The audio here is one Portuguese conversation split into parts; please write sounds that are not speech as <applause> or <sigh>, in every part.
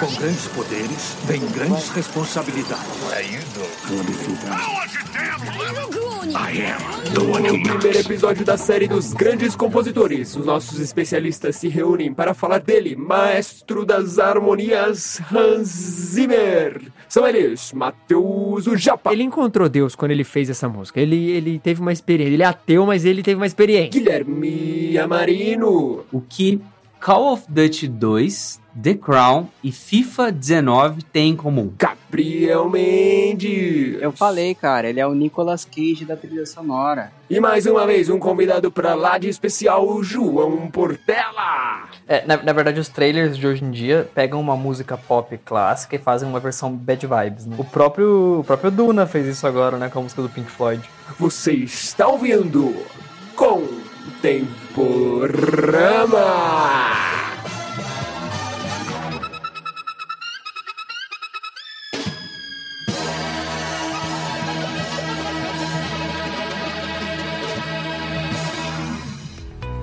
Com grandes poderes, vem grandes responsabilidades. No primeiro episódio da série dos grandes compositores, os nossos especialistas se reúnem para falar dele, maestro das harmonias Hans Zimmer. São eles, Matheus o Japa, Ele encontrou Deus quando ele fez essa música. Ele, ele teve uma experiência. Ele é ateu, mas ele teve uma experiência. Guilherme Amarino, O que Call of Duty 2, The Crown e FIFA 19 têm em comum? Gabriel Mendes. Eu falei, cara, ele é o Nicolas Cage da trilha sonora. E mais uma vez, um convidado pra lá de especial, o João Portela. É, na, na verdade, os trailers de hoje em dia pegam uma música pop clássica e fazem uma versão bad vibes, né? O próprio, o próprio Duna fez isso agora, né? Com a música do Pink Floyd. Você está ouvindo Contemporama.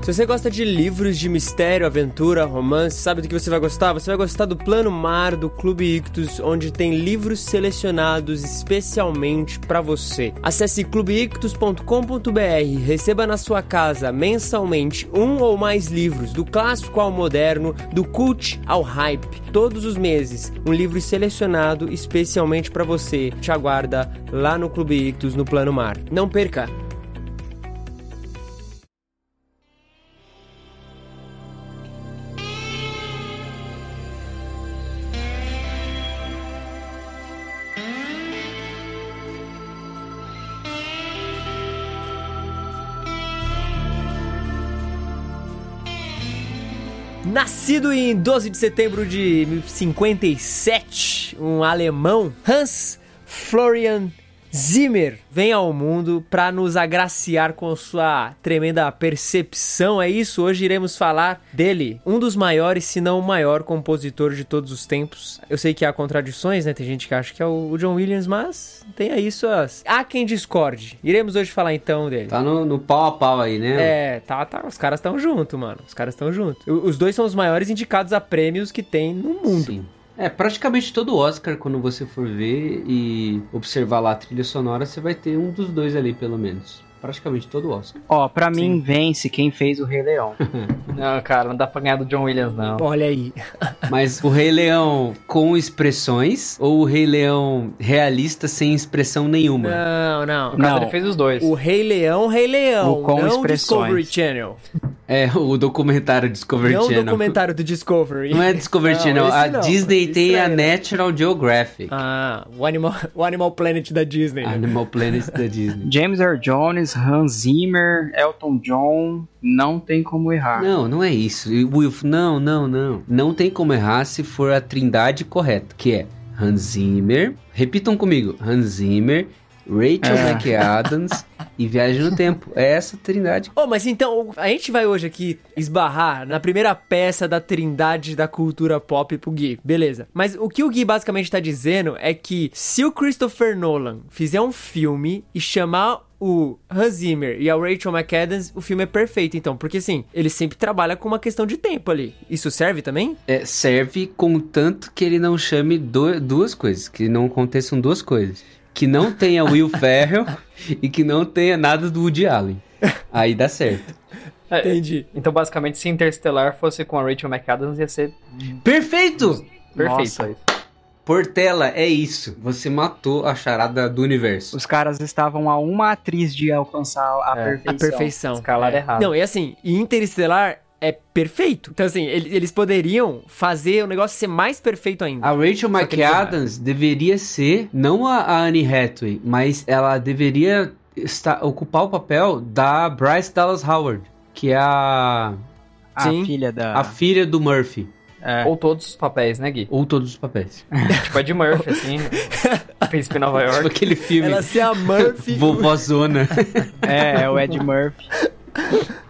Se você gosta de livros de mistério, aventura, romance, sabe do que você vai gostar? Você vai gostar do Plano Mar do Clube Ictus, onde tem livros selecionados especialmente para você. Acesse clubeictus.com.br, receba na sua casa mensalmente um ou mais livros, do clássico ao moderno, do cult ao hype. Todos os meses, um livro selecionado especialmente para você. Te aguarda lá no Clube Ictus, no Plano Mar. Não perca! Nascido em 12 de setembro de 57, um alemão, Hans Florian Zimmer vem ao mundo para nos agraciar com sua tremenda percepção. É isso, hoje iremos falar dele, um dos maiores, se não o maior compositor de todos os tempos. Eu sei que há contradições, né? Tem gente que acha que é o John Williams, mas tem aí suas. Há quem discorde. Iremos hoje falar então dele. Tá no, no pau a pau aí, né? É, tá, tá. Os caras estão junto, mano. Os caras estão junto. Os dois são os maiores indicados a prêmios que tem no mundo. Sim. É, praticamente todo Oscar, quando você for ver e observar lá a trilha sonora, você vai ter um dos dois ali, pelo menos. Praticamente todo Oscar. Ó, pra mim vence quem fez o Rei Leão. <laughs> Não, cara, não dá pra ganhar do John Williams, não. Olha aí. <laughs> Mas o Rei Leão com expressões ou o Rei Leão realista sem expressão nenhuma? Não, não. No Não. ele fez os dois. O Rei Leão, Rei Leão. O com não expressões. Discovery Channel. É, o documentário Discovery não o Channel. documentário do Discovery. Não é Discovery <laughs> Não, Channel, a não. Disney Isso tem é, a? Natural Geographic. Ah, o Animal, o Animal Planet da Disney. Animal Planet da Disney. James Earl Jones, Hans Zimmer, Elton John, não tem como errar. Não, não é isso. Wilf, não, não, não. Não tem como errar se for a trindade correta, que é Hans Zimmer. Repitam comigo: Hans Zimmer, Rachel É. McAdams e Viagem no Tempo. É essa trindade. Oh, mas então, a gente vai hoje aqui esbarrar na primeira peça da trindade da cultura pop pro Gui. Beleza. Mas o que o Gui basicamente tá dizendo é que se o Christopher Nolan fizer um filme e chamar o Hans Zimmer e a Rachel McAdams, o filme é perfeito, então. Porque, assim, ele sempre trabalha com uma questão de tempo ali. Isso serve também? É, serve contanto que ele não chame do- duas coisas, que não aconteçam duas coisas. Que não tenha Will <laughs> Ferrell e que não tenha nada do Woody Allen. Aí dá certo. É, Entendi. Então, basicamente, se Interstellar fosse com a Rachel McAdams, ia ser Perfeito! perfeito Nossa. Portela, é isso. Você matou a charada do universo. Os caras estavam a uma atriz de alcançar a É. perfeição. A perfeição. Escalar É. errado. Não, e assim, Interestelar é perfeito. Então, assim, ele- eles poderiam fazer o negócio ser mais perfeito ainda. A Rachel McAdams deveria ser, não a, Anne Hathaway, mas ela deveria estar, ocupar o papel da Bryce Dallas Howard, que é a, A Sim. filha da. a filha do Murphy. É. Ou todos os papéis, né, Gui? Ou todos os papéis. <laughs> tipo a de Murphy, assim. <laughs> Príncipe em Nova Tipo York. aquele filme Ela ser a Murphy. Vovozona. <laughs> É, é o Ed Murphy.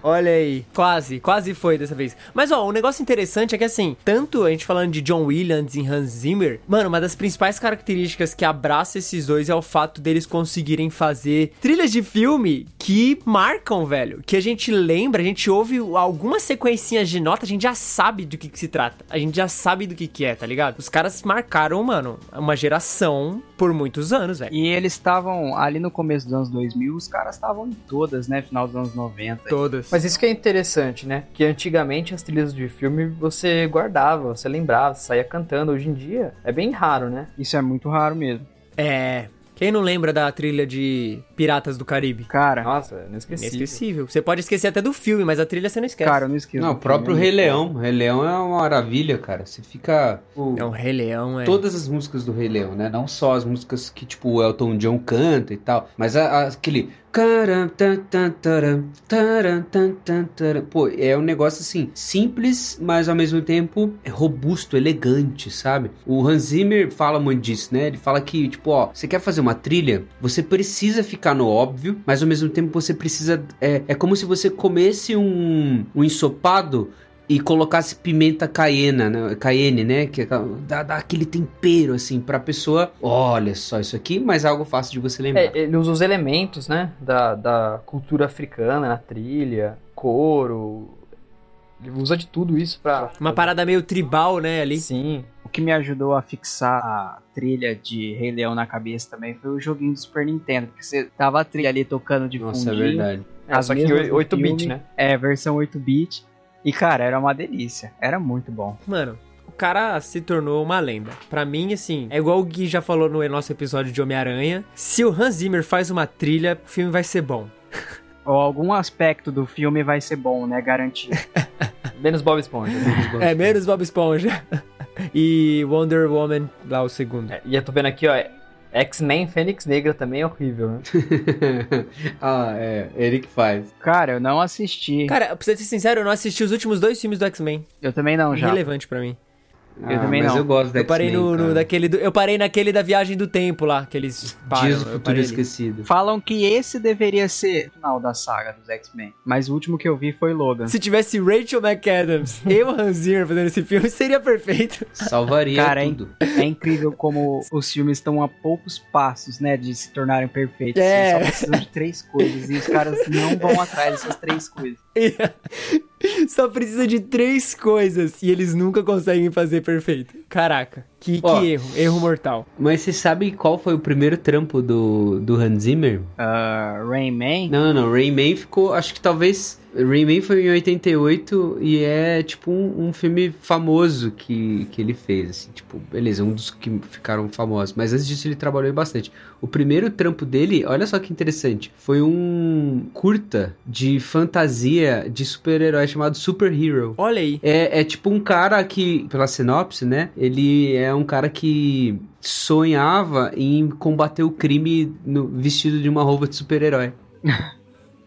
Olha aí, quase, quase foi dessa vez. Mas ó, um negócio interessante é que assim, tanto a gente falando de John Williams e Hans Zimmer, mano, uma das principais características que abraça esses dois é o fato deles conseguirem fazer trilhas de filme que marcam, velho. Que a gente lembra, a gente ouve algumas sequencinhas de nota, a gente já sabe do que, que se trata. A gente já sabe do que, que é, tá ligado? Os caras marcaram, mano, uma geração por muitos anos, velho. E eles estavam ali no começo dos anos 2000, os caras estavam em todas, né? Final dos anos 90. Todas. Mas isso que é interessante, né? Que antigamente as trilhas de filme você guardava, você lembrava, você saía cantando. Hoje em dia é bem raro, né? Isso é muito raro mesmo. É. Quem não lembra da trilha de Piratas do Caribe? Cara, Nossa, é inesquecível. Inesquecível. Você pode esquecer até do filme, mas a trilha você não esquece. cara, eu não esqueço. Não, o próprio. Rei Leão. Rei Leão é uma maravilha, cara. Você fica. o- É um Rei Leão, é. Todas as músicas do Rei Leão, né? Não só as músicas que, tipo, o Elton John canta e tal, mas a- a- aquele. Pô, é um negócio assim, simples, mas ao mesmo tempo é robusto, elegante, sabe? O Hans Zimmer fala muito disso, né? Ele fala que, tipo, ó, você quer fazer uma trilha, você precisa ficar no óbvio, mas ao mesmo tempo você precisa. É, é como se você comesse um, um ensopado e colocasse pimenta caiena, né? cayenne, né? Que é dá, dá aquele tempero, assim, pra pessoa. Olha só isso aqui, mas é algo fácil de você lembrar. É, ele usa os elementos, né? Da, da cultura africana na trilha, couro. Ele usa de tudo isso pra. Uma parada meio tribal, né, ali. Sim. O que me ajudou a fixar a trilha de Rei Leão na cabeça também foi o joguinho do Super Nintendo. Porque você tava a trilha ali tocando de Nossa, é fundinho. verdade. É, só que em mesmas do 8-bit, filme. né? É, versão 8-bit. E, cara, era uma delícia. Era muito bom. Mano, o cara se tornou uma lenda. Pra mim, assim, é igual o Gui já falou no nosso episódio de Homem-Aranha. Se o Hans Zimmer faz uma trilha, o filme vai ser bom. <laughs> Ou algum aspecto do filme vai ser bom, né? Garantido. <laughs> Menos Bob Esponja. É, menos Bob Esponja. <laughs> e Wonder Woman, lá o segundo. É, e eu tô vendo aqui, ó. X-Men Fênix Negra também é horrível, né? <laughs> ah, é, ele que faz. cara, eu não assisti. Cara, pra ser sincero, eu não assisti os últimos dois filmes do X-Men. Eu também não, já. Irrelevante pra mim. Ah, também mas não. eu gosto da Eu parei no, no- daquele do- eu parei naquele da viagem do tempo lá, que eles param. Dias do eu Futuro. Esquecido. Falam que esse deveria ser o final da saga dos X-Men. Mas o último que eu vi foi Logan. Se tivesse Rachel McAdams <laughs> e o Hans Zimmer fazendo esse filme, seria perfeito. Salvaria Cara, hein? tudo. É incrível como os filmes estão a poucos passos, né, de se tornarem perfeitos. É. Eles só precisam de três coisas e os caras não vão atrás dessas três coisas. <laughs> Só precisa de três coisas e eles nunca conseguem fazer perfeito. Caraca, que, Ó. que erro, erro mortal. Mas você sabe qual foi o primeiro trampo do, do Hans Zimmer? Uh, Rain Man, Não, não, Rain Man ficou, acho que talvez. Rain Man foi em 88 e é tipo um, um filme famoso que, que ele fez, assim, tipo, beleza, um dos que ficaram famosos, mas antes disso ele trabalhou bastante. O primeiro trampo dele, olha só que interessante, foi um curta de fantasia de super-herói chamado Super Hero. Olha aí. É, é tipo um cara que, pela sinopse, né? Ele é um cara que sonhava em combater o crime no, vestido de uma roupa de super-herói. <laughs>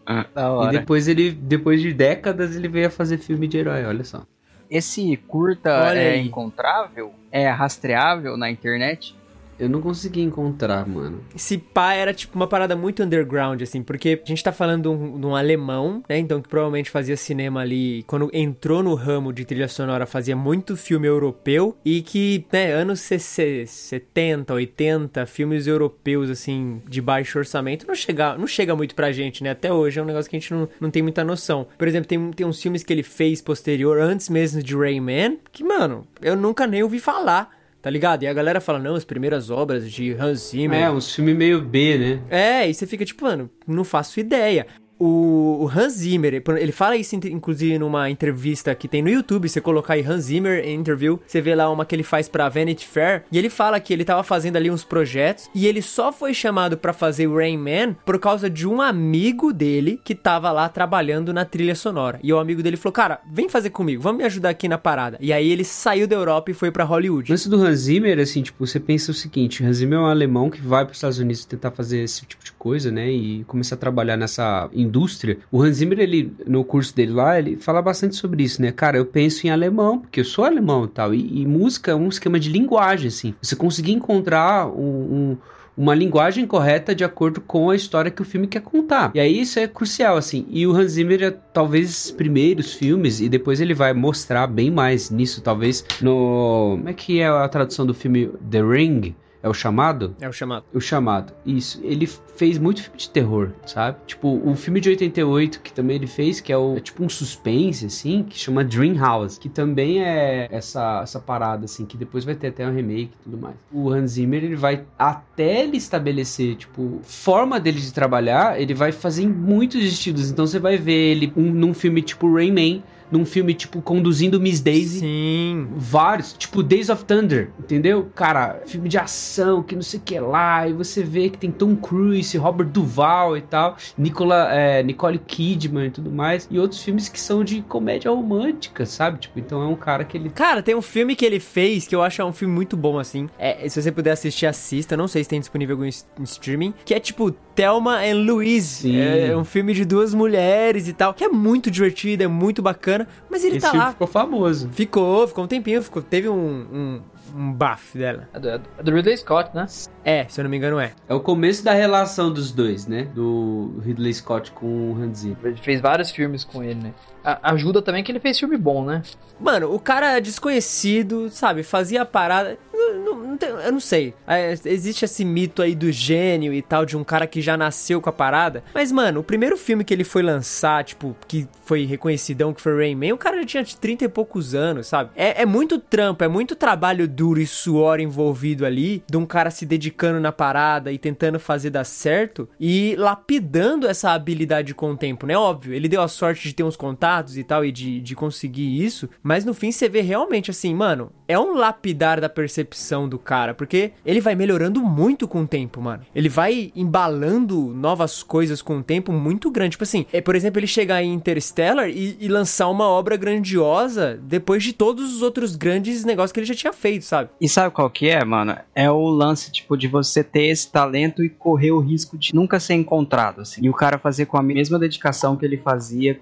da E depois ele, depois de décadas, ele veio a fazer filme de herói, olha só. Esse curta Olha é aí. encontrável? É rastreável na internet? Eu não consegui encontrar, mano. Esse pá era tipo uma parada muito underground, assim, porque a gente tá falando de um, de um alemão, né? Então que provavelmente fazia cinema ali. Quando entrou no ramo de trilha sonora, fazia muito filme europeu. E que, né, anos 60, 70, 80, filmes europeus, assim, de baixo orçamento, não chega, não chega muito pra gente, né? Até hoje é um negócio que a gente não, não tem muita noção. Por exemplo, tem, tem uns filmes que ele fez posterior, antes mesmo de Rayman, que, mano, eu nunca nem ouvi falar. Tá ligado? E a galera fala, não, as primeiras obras de Hans Zimmer. É, uns filmes meio B, né? É, e você fica tipo, mano, não faço ideia. O, Hans Zimmer, ele fala isso inclusive numa entrevista que tem no YouTube, você colocar aí Hans Zimmer interview, você vê lá uma que ele faz pra Vanity Fair, e ele fala que ele tava fazendo ali uns projetos, e ele só foi chamado pra fazer Rain Man por causa de um amigo dele que tava lá trabalhando na trilha sonora. E o amigo dele falou, cara, vem fazer comigo, vamos me ajudar aqui na parada. E aí ele saiu da Europa e foi pra O Hollywood. lance do Hans Zimmer, assim, tipo, você pensa o seguinte, Hans Zimmer é um alemão que vai para os Estados Unidos tentar fazer esse tipo de coisa, né, e começar a trabalhar nessa indústria. O Hans Zimmer, ele, no curso dele lá, ele fala bastante sobre isso, né, cara, eu penso em alemão, porque eu sou alemão e tal, e, e música é um esquema de linguagem, assim, você conseguir encontrar um... um uma linguagem correta de acordo com a história que o filme quer contar. E aí isso é crucial, assim. E o Hans Zimmer, é, talvez, os primeiros filmes, e depois ele vai mostrar bem mais nisso, talvez, no... Como é que é a tradução do filme The Ring? É o chamado? É o chamado. O chamado. Isso. Ele fez muito filme de terror, sabe? Tipo, o filme de 88 que também ele fez, que é, o, é tipo um suspense, assim, que chama Dream House, que também é essa, essa parada, assim, que depois vai ter até um remake e tudo mais. O Hans Zimmer, ele vai, até ele estabelecer, tipo, forma dele de trabalhar, ele vai fazer em muitos estilos. Então você vai ver ele um, num filme tipo Rayman, num filme, tipo, conduzindo Miss Daisy. Sim. Vários, tipo Days of Thunder, entendeu? Cara, filme de ação, que não sei o que lá, e você vê que tem Tom Cruise, Robert Duval e tal, Nicola, é, Nicole Kidman e tudo mais, e outros filmes que são de comédia romântica, sabe? Tipo, então é um cara que ele... Cara, tem um filme que ele fez que eu acho é um filme muito bom, assim. É, se você puder assistir, assista. Não sei se tem disponível algum streaming. Que é tipo Thelma and Louise. Sim. É um filme de duas mulheres e tal. Que é muito divertido, é muito bacana. Mas ele Esse tá filme lá. ficou famoso. Ficou, ficou um tempinho. Ficou, teve um, um, um bafo dela. É do, é do Ridley Scott, né? É, se eu não me engano, é. É o começo da relação dos dois, né? Do Ridley Scott com o Hans Zimmer. Ele fez vários filmes com ele, né? A- ajuda também que ele fez filme bom, né? Mano, o cara desconhecido, sabe, fazia a parada. Não, não- não tem- eu não sei. É, existe esse mito aí do gênio e tal, de um cara que já nasceu com a parada. Mas, mano, o primeiro filme que ele foi lançar, tipo, que foi reconhecidão, que foi Rayman, o cara já tinha 30 e poucos anos, sabe? É, é muito trampo, é muito trabalho duro e suor envolvido ali, de um cara se dedicando na parada e tentando fazer dar certo e lapidando essa habilidade com o tempo, né? Óbvio, ele deu a sorte de ter uns contatos e tal e de, de conseguir isso, mas no fim você vê realmente assim, mano, é um lapidar da percepção do cara, porque ele vai melhorando muito com o tempo, mano. Ele vai embalando novas coisas com o tempo muito grande. Tipo assim, é, por exemplo, ele chegar em Interstellar e, e lançar uma obra grandiosa depois de todos os outros grandes negócios que ele já tinha feito, sabe? E sabe qual que é, mano? É o lance, tipo, de você ter esse talento e correr o risco de nunca ser encontrado, assim. E o cara fazer com a mesma dedicação que ele fazia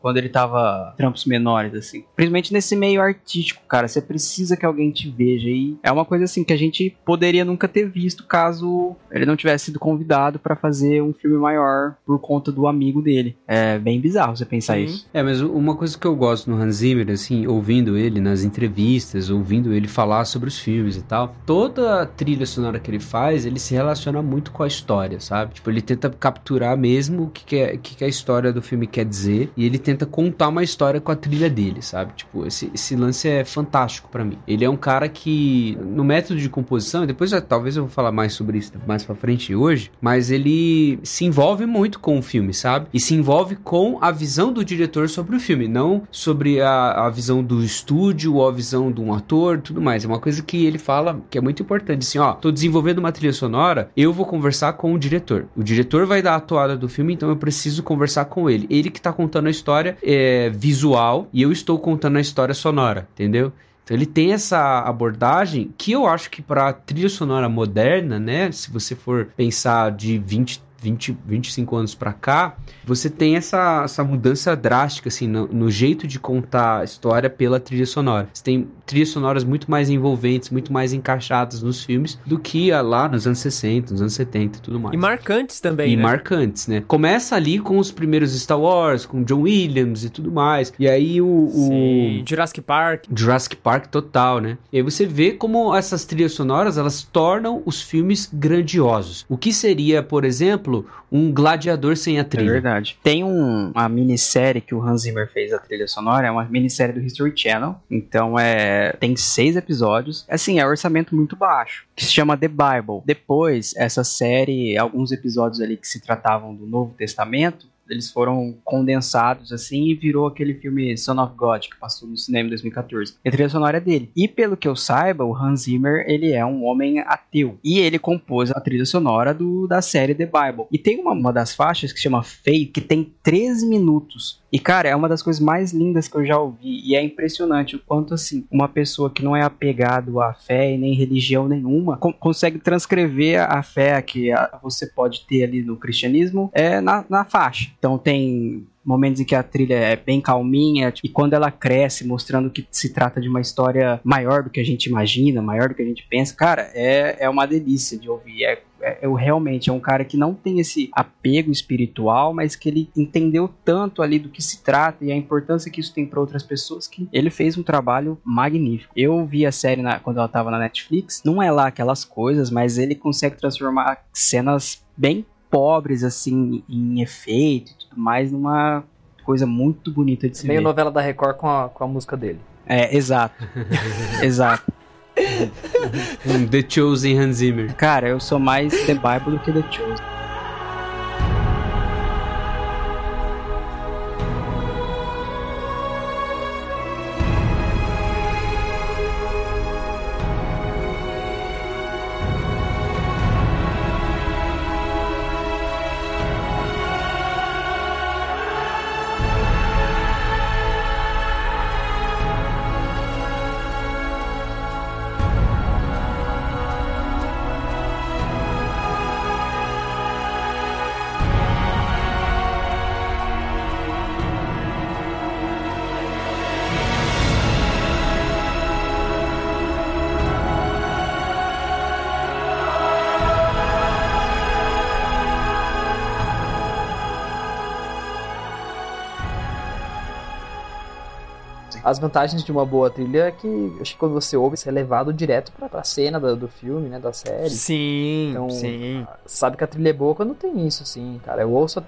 quando ele tava trampos menores, assim. Principalmente nesse meio artístico, cara. Você precisa que alguém te veja. E é uma coisa, assim, que a gente poderia nunca ter visto caso ele não tivesse sido convidado pra fazer um filme maior por conta do amigo dele. É bem bizarro você pensar Sim. isso. É, mas uma coisa que eu gosto no Hans Zimmer, assim, ouvindo ele nas entrevistas, ouvindo ele falar sobre os filmes e tal, toda a trilha sonora que ele faz, ele se relaciona muito com a história, sabe? Tipo, ele tenta capturar mesmo o que, que, é, que, que a história do filme quer dizer e ele tenta contar uma história com a trilha dele, sabe? Tipo, esse, esse lance é fantástico pra mim. Ele é um cara que, no método de composição, depois talvez eu vou falar mais sobre isso mais pra frente hoje, mas ele se envolve muito com o filme, sabe? E se envolve com a visão do diretor sobre o filme, não sobre a, a visão do estúdio ou a visão de um ator tudo mais. É uma coisa que ele fala que é muito importante, assim, ó, tô desenvolvendo uma trilha sonora, eu vou conversar com o diretor. O diretor vai dar a toada do filme, então eu preciso conversar com ele. Ele que tá contando a história é, visual e eu estou contando a história sonora, entendeu? Então ele tem essa abordagem que eu acho que para trilha sonora moderna, né, se você for pensar de 20 20, 25 anos pra cá, você tem essa, essa mudança drástica, assim, no, no jeito de contar a história pela trilha sonora. Você tem trilhas sonoras muito mais envolventes, muito mais encaixadas nos filmes do que lá nos anos 60, nos anos 70 e tudo mais. E marcantes também, E né? marcantes, né? Começa ali com os primeiros Star Wars, com John Williams e tudo mais. E aí o, o Sim, Jurassic Park. Jurassic Park total, né? E aí você vê como essas trilhas sonoras, elas tornam os filmes grandiosos. O que seria, por exemplo, um gladiador sem a É trilha? verdade. Tem um- uma minissérie que o Hans Zimmer fez a trilha sonora, é uma minissérie do History Channel. Então é tem seis episódios. Assim, é um orçamento muito baixo, que se chama The Bible. Depois, essa série, alguns episódios ali que se tratavam do Novo Testamento, eles foram condensados assim e virou aquele filme Son of God que passou no cinema em 2014. E a trilha sonora é dele. E pelo que eu saiba, o Hans Zimmer, ele é um homem ateu. E ele compôs a trilha sonora do, da série The Bible. E tem uma, uma das faixas que chama Faith, que tem 13 minutos. E cara, é uma das coisas mais lindas que eu já ouvi. E é impressionante o quanto assim, uma pessoa que não é apegado à fé e nem religião nenhuma, con- consegue transcrever a a fé que a- você pode ter ali no cristianismo é na, na faixa. Então tem momentos em que a trilha é bem calminha, e quando ela cresce, mostrando que se trata de uma história maior do que a gente imagina, maior do que a gente pensa, cara, é, é uma delícia de ouvir. É, é, eu realmente é um cara que não tem esse apego espiritual, mas que ele entendeu tanto ali do que se trata e a importância que isso tem para outras pessoas que ele fez um trabalho magnífico. Eu vi a série na, quando ela tava na Netflix, não é lá aquelas coisas, mas ele consegue transformar cenas bem pobres assim em efeito mais numa coisa muito bonita de se Meio ver. novela da Record com a, com a música dele. É, exato. <laughs> exato. Um The Chosen Hans Zimmer. Cara, eu sou mais The Bible do que The Chosen. As vantagens de uma boa trilha é que acho que quando você ouve, você é levado direto pra, pra cena do, do filme, né? Da série. Sim, Então, sim. Sabe que a trilha é boa quando tem isso, assim, cara. Eu ouço a,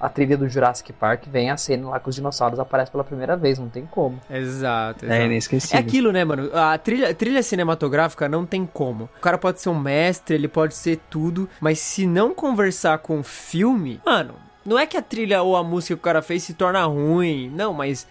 a, a trilha do Jurassic Park, vem a cena lá que os dinossauros aparecem pela primeira vez, não tem como. Exato, É exato. É inesquecível. aquilo, né, mano? A trilha, trilha cinematográfica não tem como. O cara pode ser um mestre, ele pode ser tudo, mas se não conversar com o filme, mano, não é que a trilha ou a música que o cara fez se torna ruim, não, mas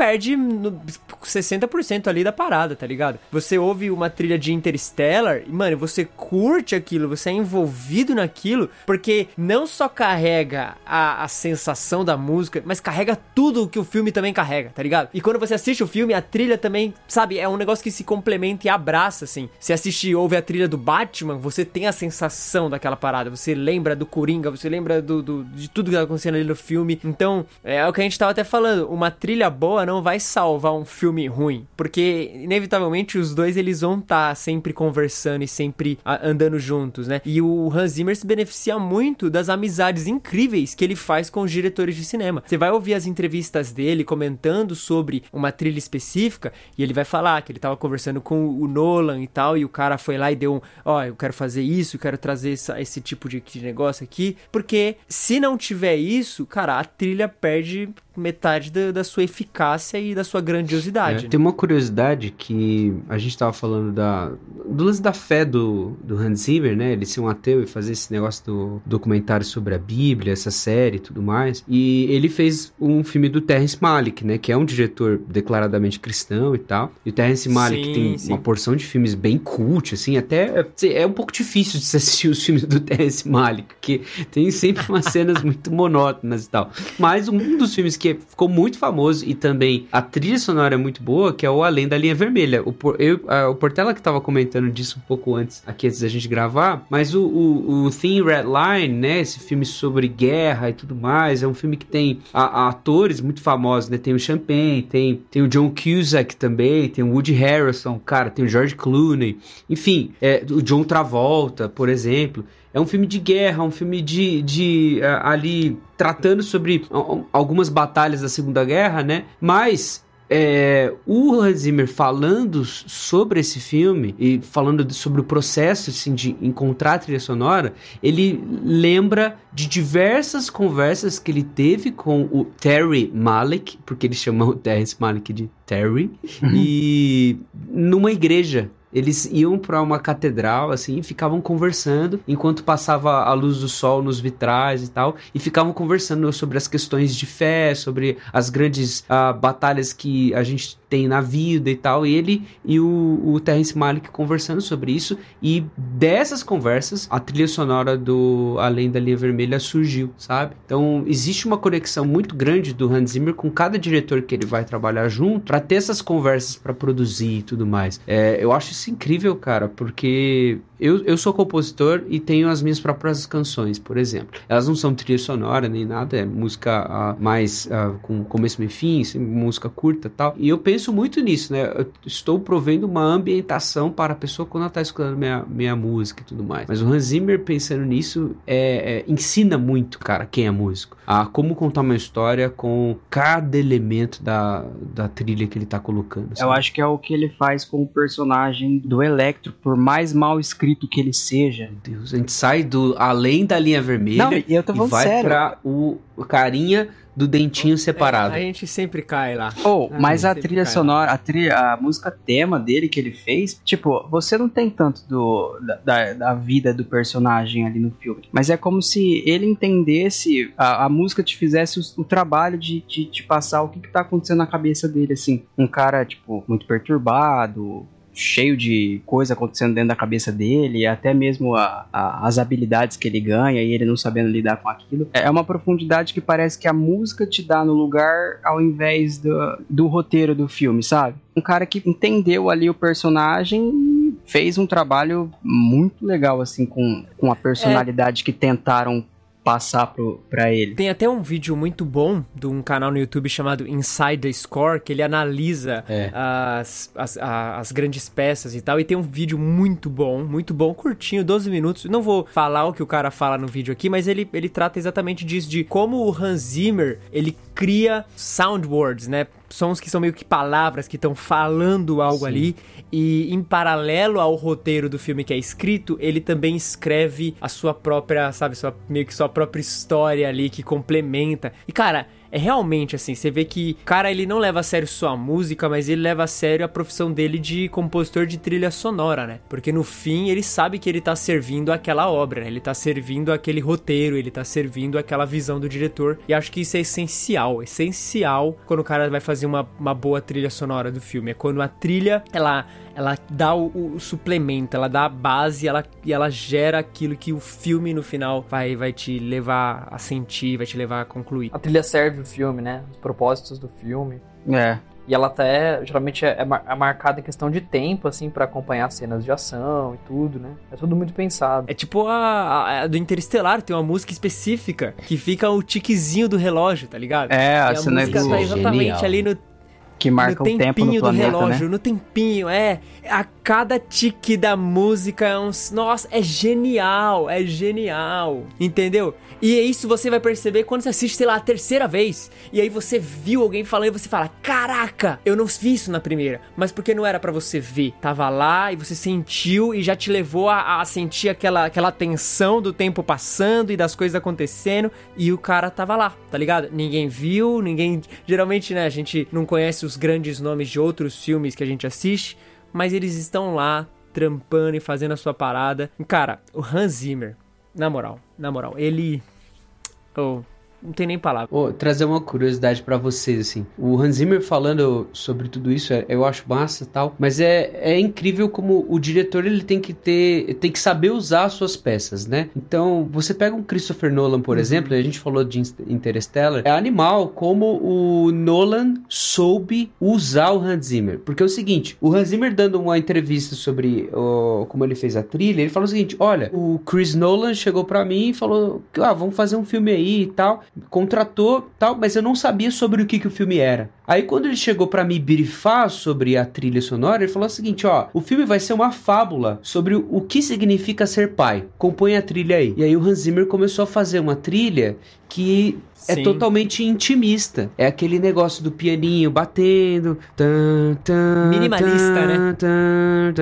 perde no 60% ali da parada, tá ligado? Você ouve uma trilha de Interstellar e, mano, você curte aquilo, você é envolvido naquilo, porque não só carrega a, a sensação da música, mas carrega tudo que o filme também carrega, tá ligado? E quando você assiste o filme, a trilha também, sabe, é um negócio que se complementa e abraça, assim. Se assiste e ouve a trilha do Batman, você tem a sensação daquela parada, você lembra do Coringa, você lembra do, do- de tudo que tá acontecendo ali no filme. Então, é o que a gente tava até falando, uma trilha boa não vai salvar um filme ruim, porque inevitavelmente os dois eles vão estar sempre conversando e sempre ah, andando juntos, né? E o Hans Zimmer se beneficia muito das amizades incríveis que ele faz com os diretores de cinema. Você vai ouvir as entrevistas dele comentando sobre uma trilha específica e ele vai falar que ele tava conversando com o Nolan e tal, e o cara foi lá e deu um, ó, eu quero fazer isso, eu quero trazer essa- esse tipo de, de negócio aqui, porque se não tiver isso, cara, a trilha perde metade da, da sua eficácia e da sua grandiosidade. É, tem uma curiosidade que a gente tava falando da, do lance da fé do, do Hans Zimmer, né? Ele ser um ateu e fazer esse negócio do documentário sobre a Bíblia, essa série e tudo mais. E ele fez um filme do Terrence Malick, né? Que é um diretor declaradamente cristão e tal. E o Terrence Malick Sim, tem sim. uma porção de filmes bem cult, assim. Até assim, é um pouco difícil de se assistir os filmes do Terrence Malick, porque tem sempre umas cenas muito monótonas e tal. Mas um dos filmes que ficou muito famoso e também a trilha sonora é muito boa, que é o Além da Linha Vermelha. O, eu, a- o Portela que tava comentando disso um pouco antes, aqui antes da gente gravar, mas o, o, o Thin Red Line, né, esse filme sobre guerra e tudo mais, é um filme que tem a- a atores muito famosos, né, tem o Champagne, tem, tem o John Cusack também, tem o Woody Harrelson, cara, tem o George Clooney, enfim, é, o John Travolta, por exemplo. É um filme de guerra, um filme de, de ah, ali tratando sobre algumas batalhas da Segunda Guerra, né? Mas é, o Hans Zimmer falando sobre esse filme e falando de- sobre o processo assim, de encontrar a trilha sonora, ele lembra de diversas conversas que ele teve com o Terry Malik, porque eles chamam o Terrence Malik de Terry, e numa igreja. Eles iam para uma catedral, assim, e ficavam conversando enquanto passava a luz do sol nos vitrais e tal, e ficavam conversando sobre as questões de fé, sobre as grandes ah, batalhas que a gente tem na vida e tal. Ele e o, o Terrence Malick conversando sobre isso, e dessas conversas, a trilha sonora do Além da Linha Vermelha surgiu, sabe? Então, existe uma conexão muito grande do Hans Zimmer com cada diretor que ele vai trabalhar junto, para ter essas conversas para produzir e tudo mais. É, eu acho isso incrível, cara, porque eu, eu sou compositor e tenho as minhas próprias canções, por exemplo. Elas não são trilha sonora nem nada, é música uh, mais uh, com começo e fim, assim, música curta e tal. E eu penso muito nisso, né? Eu estou provendo uma ambientação para a pessoa quando ela está escutando minha, minha música e tudo mais. Mas o Hans Zimmer, pensando nisso, é, é, ensina muito, cara, quem é músico. A como contar uma história com cada elemento da, da trilha que ele está colocando. Sabe? Eu acho que é o que ele faz com o personagem do Electro, por mais mal escrito que ele seja. Meu Deus, a gente sai do além da linha vermelha Não, eu tô e vai sério. pra o carinha do dentinho separado. É, a gente sempre cai lá. Oh, Ah, mas a trilha sonora, a, trilha, a música tema dele que ele fez, tipo, você não tem tanto do, da, da, da vida do personagem ali no filme. Mas é como se ele entendesse, a, a música te fizesse o, o trabalho de, de passar o que, que tá acontecendo na cabeça dele, assim. Um cara, tipo, muito perturbado, cheio de coisa acontecendo dentro da cabeça dele, até mesmo a, a, as habilidades que ele ganha e ele não sabendo lidar com aquilo. É uma profundidade que parece que a música te dá no lugar ao invés do, do roteiro do filme, sabe? Um cara que entendeu ali o personagem e fez um trabalho muito legal, assim, com, com a personalidade que tentaram passar pro, pra ele. Tem até um vídeo muito bom de um canal no YouTube chamado Inside the Score, que ele analisa É. as, as, as grandes peças e tal. E tem um vídeo muito bom, muito bom, curtinho, 12 minutos. Não vou falar o que o cara fala no vídeo aqui, mas ele, ele trata exatamente disso, de como o Hans Zimmer, ele cria soundboards, né? Sons que são meio que palavras que estão falando algo ali. E em paralelo ao roteiro do filme que é escrito, ele também escreve a sua própria, sabe, sua, meio que sua própria história ali que complementa. E cara, é realmente assim, você vê que o cara ele não leva a sério só a música, mas ele leva a sério a profissão dele de compositor de trilha sonora, né? Porque no fim ele sabe que ele tá servindo aquela obra, né? Ele tá servindo aquele roteiro, ele tá servindo aquela visão do diretor. E acho que isso é essencial, essencial quando o cara vai fazer uma, uma boa trilha sonora do filme. É quando a trilha, ela ela dá o, o suplemento, ela dá a base ela, e ela gera aquilo que o filme no final vai, vai te levar a sentir, vai te levar a concluir. A trilha serve o filme, né? Os propósitos do filme. É. E ela até, geralmente, é, é é marcada em questão de tempo, assim, pra acompanhar cenas de ação e tudo, né? É tudo muito pensado. É tipo a, a- a do Interestelar, tem uma música específica que fica o tiquezinho do relógio, tá ligado? É, e a a cena música do, tá exatamente Genial. ali no que marca o tempo tempinho no planeta, do relógio, né? no tempinho, é. A cada tique da música é um. Nossa, é genial, é genial. Entendeu? E é isso você vai perceber quando você assiste, sei lá, a terceira vez. E aí você viu alguém falando e você fala: Caraca, eu não vi isso na primeira. Mas porque não era pra você ver. Tava lá e você sentiu e já te levou a, a sentir aquela, aquela tensão do tempo passando e das coisas acontecendo. E o cara tava lá, tá ligado? Ninguém viu, ninguém. Geralmente, né, a gente não conhece os grandes nomes de outros filmes que a gente assiste, mas eles estão lá trampando e fazendo a sua parada. Cara, o Hans Zimmer, na moral, na moral, ele. Oh, não tem nem palavra. Trazer uma curiosidade pra vocês, assim. O Hans Zimmer falando sobre tudo isso, é- eu acho massa e tal, mas é, é incrível como o diretor ele tem que ter, tem que saber usar as suas peças, né? Então, você pega um Christopher Nolan, por exemplo, a gente falou de Interstellar, é animal como o Nolan soube usar o Hans Zimmer. Porque é o seguinte, o Hans Zimmer dando uma entrevista sobre como ele fez a trilha, ele falou o seguinte, olha, o Chris Nolan chegou pra mim e falou, ah, vamos fazer um filme aí e tal contratou tal, mas eu não sabia sobre o que, que o filme era. Aí quando ele chegou pra me brifar sobre a trilha sonora, ele falou o seguinte, ó, o filme vai ser uma fábula sobre o, que significa ser pai. Compõe a trilha aí. E aí o Hans Zimmer começou a fazer uma trilha que é Sim. totalmente intimista. É aquele negócio do pianinho batendo. tan, tan, Minimalista, tan,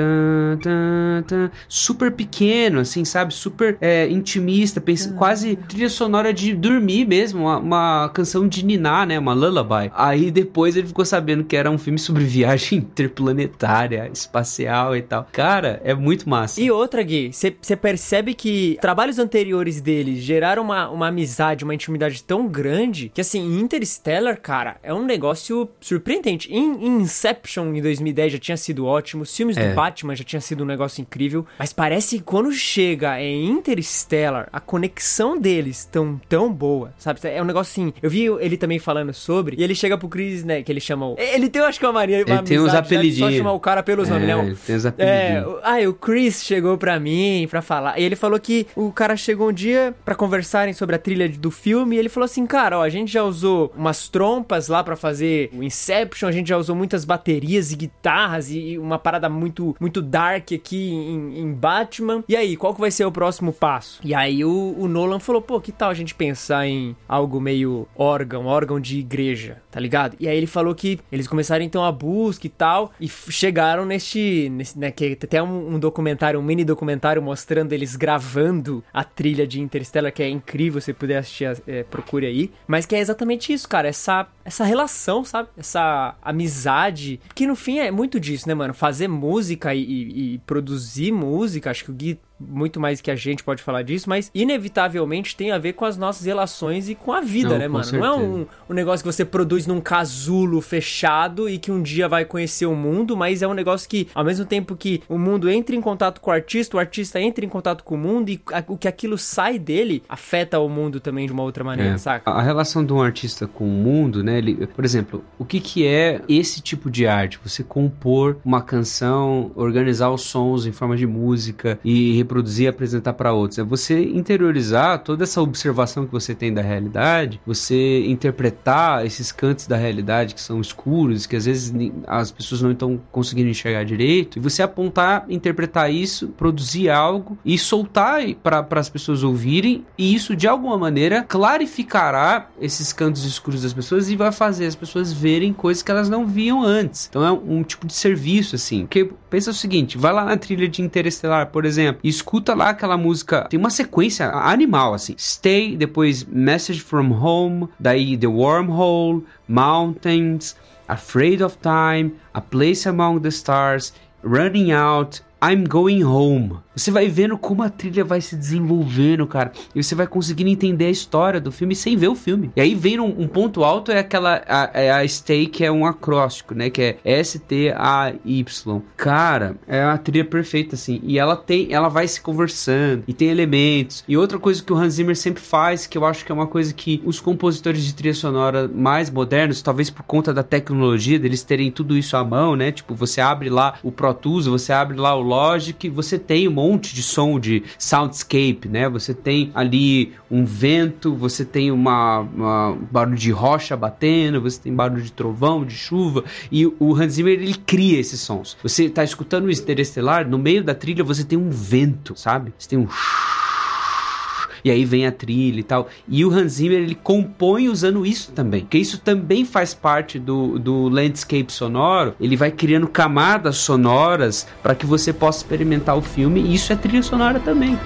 né? Super pequeno, assim, sabe? Super é, intimista, pensa, quase trilha sonora de dormir mesmo, uma, uma canção de ninar, né? Uma lullaby. Aí depois ele ficou sabendo que era um filme sobre <laughs> viagem interplanetária, espacial e tal. Cara, é muito massa. E outra, Gui, você percebe que trabalhos anteriores dele geraram uma, uma amizade, uma intimidade tão grande que, assim, Interstellar, cara, é um negócio surpreendente. Em Inception, em 2010, já tinha sido ótimo. Os filmes É. do Batman já tinha sido um negócio incrível. Mas parece que quando chega em Interstellar, a conexão deles tão, tão boa, sabe? É um negócio assim. Eu vi ele também falando sobre, e ele chega pro Chris, né? Que ele chama. o- Ele tem, eu acho que uma mania. Uma Ele tem uns já de Só apelidinhos. chamar o cara pelos nomes, né? É, ele tem os É, apelidinhos. o- ah, o Chris chegou pra mim pra falar. E ele falou que o cara chegou um dia pra conversarem sobre a trilha do filme. E ele falou assim: Cara, ó, a gente já usou umas trompas lá pra fazer o Inception, a gente já usou muitas baterias e guitarras e e uma parada muito, muito dark aqui em, em Batman. E aí, qual que vai ser o próximo passo? E aí o, o Nolan falou: Pô, que tal a gente pensar em algo meio órgão, órgão de igreja, tá ligado? E aí ele falou que eles começaram então a busca e tal, e chegaram neste, nesse, né, que tem um, um documentário, um mini documentário mostrando eles gravando a trilha de Interstellar, que é incrível, se puder assistir, é, procure aí. Mas que é exatamente isso, cara, essa, essa relação, sabe? Essa amizade, que no fim é muito disso, né, mano? Fazer música e, e- e produzir música, acho que o Gui muito mais que a gente pode falar disso, mas inevitavelmente tem a ver com as nossas relações e com a vida, Não, né, mano? Não é certeza. um, um negócio que você produz num casulo fechado e que um dia vai conhecer o mundo, mas é um negócio que, ao mesmo tempo que o mundo entra em contato com o artista, o artista entra em contato com o mundo e a- o que aquilo sai dele afeta o mundo também de uma outra maneira, É. saca? A a relação de um artista com o mundo, né? ele- por exemplo, o que, que é esse tipo de arte? Você compor uma canção, organizar os sons em forma de música e reproduzir e apresentar para outros. É você interiorizar toda essa observação que você tem da realidade, você interpretar esses cantos da realidade que são escuros, que às vezes as pessoas não estão conseguindo enxergar direito, e você apontar, interpretar isso, produzir algo e soltar para as pessoas ouvirem, e isso de alguma maneira clarificará esses cantos escuros das pessoas e vai fazer as pessoas verem coisas que elas não viam antes. Então é um, um tipo de serviço assim. Porque pensa o seguinte, vai lá na trilha de Interestelar, por exemplo, e escuta lá aquela música, tem uma sequência animal assim. Stay, depois Message from Home, daí The Wormhole, Mountains, Afraid of Time, A Place Among the Stars, Running Out, I'm Going Home. Você vai vendo como a trilha vai se desenvolvendo, cara. E você vai conseguindo entender a história do filme sem ver o filme. E aí vem um, um ponto alto, é aquela. A, é a stay, que é um acróstico, né? Que é S-T-A-Y. Cara, é a trilha perfeita, assim. E ela tem. Ela vai se conversando. E tem elementos. E outra coisa que o Hans Zimmer sempre faz, que eu acho que é uma coisa que os compositores de trilha sonora mais modernos, talvez por conta da tecnologia, deles terem tudo isso à mão, né? Tipo, você abre lá o Pro Tools, você abre lá o Logic, você tem um monte de som de soundscape, né? Você tem ali um vento, você tem uma, uma- um barulho de rocha batendo, você tem barulho de trovão, de chuva, e o Hans Zimmer ele cria esses sons. Você tá escutando o Interestelar, no meio da trilha você tem um vento, sabe? Você tem um e aí vem a trilha e tal. E o Hans Zimmer ele compõe usando isso também, porque isso também faz parte do, do landscape sonoro. Ele vai criando camadas sonoras para que você possa experimentar o filme. E isso é trilha sonora também.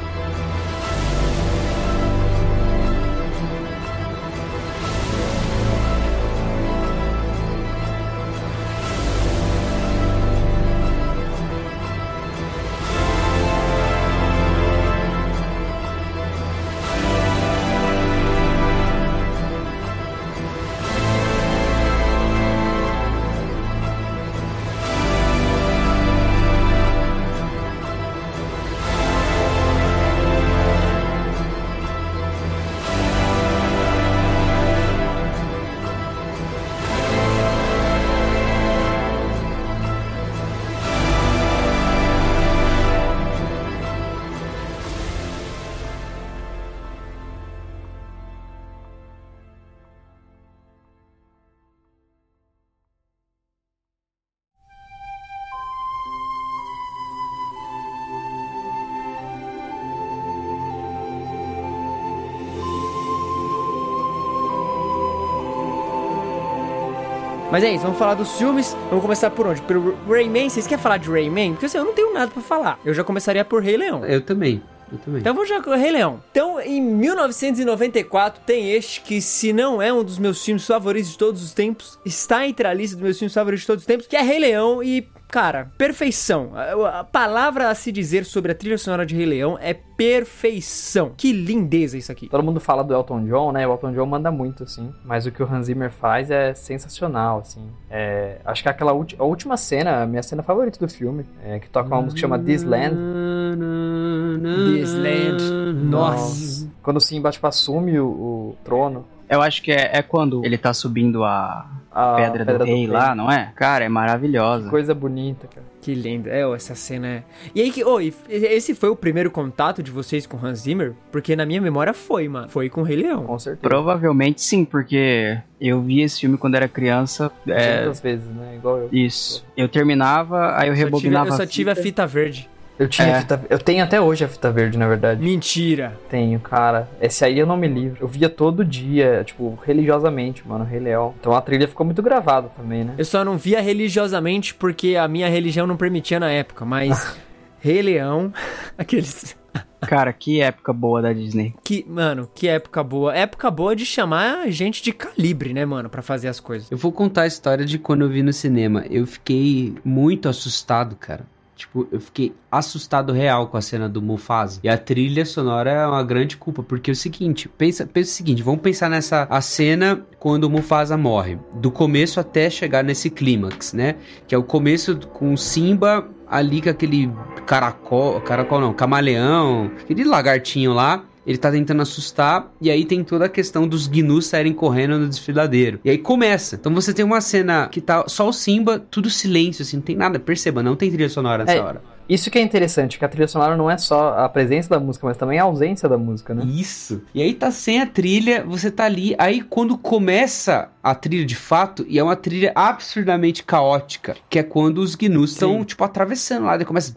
Mas é isso, vamos falar dos filmes. Vamos começar por onde? Pelo Rayman. Vocês querem falar de Rayman? Porque assim, eu não tenho nada pra falar. Eu já começaria por Rei Leão. Eu também. Então vamos já com o Rei Leão. Então, em 1994, tem este que, se não é um dos meus filmes favoritos de todos os tempos, está entre a lista dos meus filmes favoritos de todos os tempos, que é Rei Leão e. Cara, perfeição. A, a palavra a se dizer sobre a trilha sonora de Rei Leão é perfeição. Que lindeza isso aqui. Todo mundo fala do Elton John, né? O Elton John manda muito, assim. Mas o que o Hans Zimmer faz é sensacional, assim. É, acho que aquela ulti- a última cena, a minha cena favorita do filme, é, que toca uma música que chama This Land. This Land. Nossa. Quando o Simba, tipo, assume o, o trono. Eu acho que é, é quando ele tá subindo a, a Pedra, do, Rei lá, não é? Cara, é maravilhosa. Coisa bonita, cara. Que lindo. É, ó, essa cena é. E aí que. Oh, esse foi o primeiro contato de vocês com Hans Zimmer? Porque na minha memória foi, mano. Foi com o Rei Leão. Com certeza. Provavelmente sim, porque eu vi esse filme quando era criança. É... Muitas vezes, né? Igual eu. Isso. Eu terminava, aí eu Só tive- rebobinava. eu só a tive a fita. fita verde. Eu tinha É. a fita. Eu tenho até hoje a fita verde, na verdade. Mentira. Tenho, cara. Esse aí eu não me livro. Eu via todo dia, tipo, religiosamente, mano, Rei Leão. Então a trilha ficou muito gravada também, né? Eu só não via religiosamente porque a minha religião não permitia na época, mas <laughs> Rei Leão, <laughs> aqueles Cara, que época boa da Disney. que, mano, que época boa. Época boa de chamar gente de calibre, né, mano, Pra fazer as coisas. Eu vou contar a história de quando eu vi no cinema. Eu fiquei muito assustado, cara. Tipo, eu fiquei assustado real com a cena do Mufasa. E a trilha sonora é uma grande culpa, porque é o seguinte, pensa, pensa o seguinte, vamos pensar nessa a cena quando o Mufasa morre, do começo até chegar nesse clímax, né? Que é o começo com Simba ali com aquele caracol, caracol não, camaleão, aquele lagartinho lá. Ele tá tentando assustar, e aí tem toda a questão dos gnus saírem correndo no desfiladeiro. E aí começa. Então você tem uma cena que tá só o Simba, tudo silêncio, assim, não tem nada. Perceba, não tem trilha sonora nessa É, hora. Isso que é interessante, que a trilha sonora não é só a presença da música, mas também a ausência da música, né? Isso. E aí tá sem a trilha, você tá ali. Aí quando começa a trilha de fato, e é uma trilha absurdamente caótica, que é quando os gnus estão, tipo, atravessando lá. Daí começa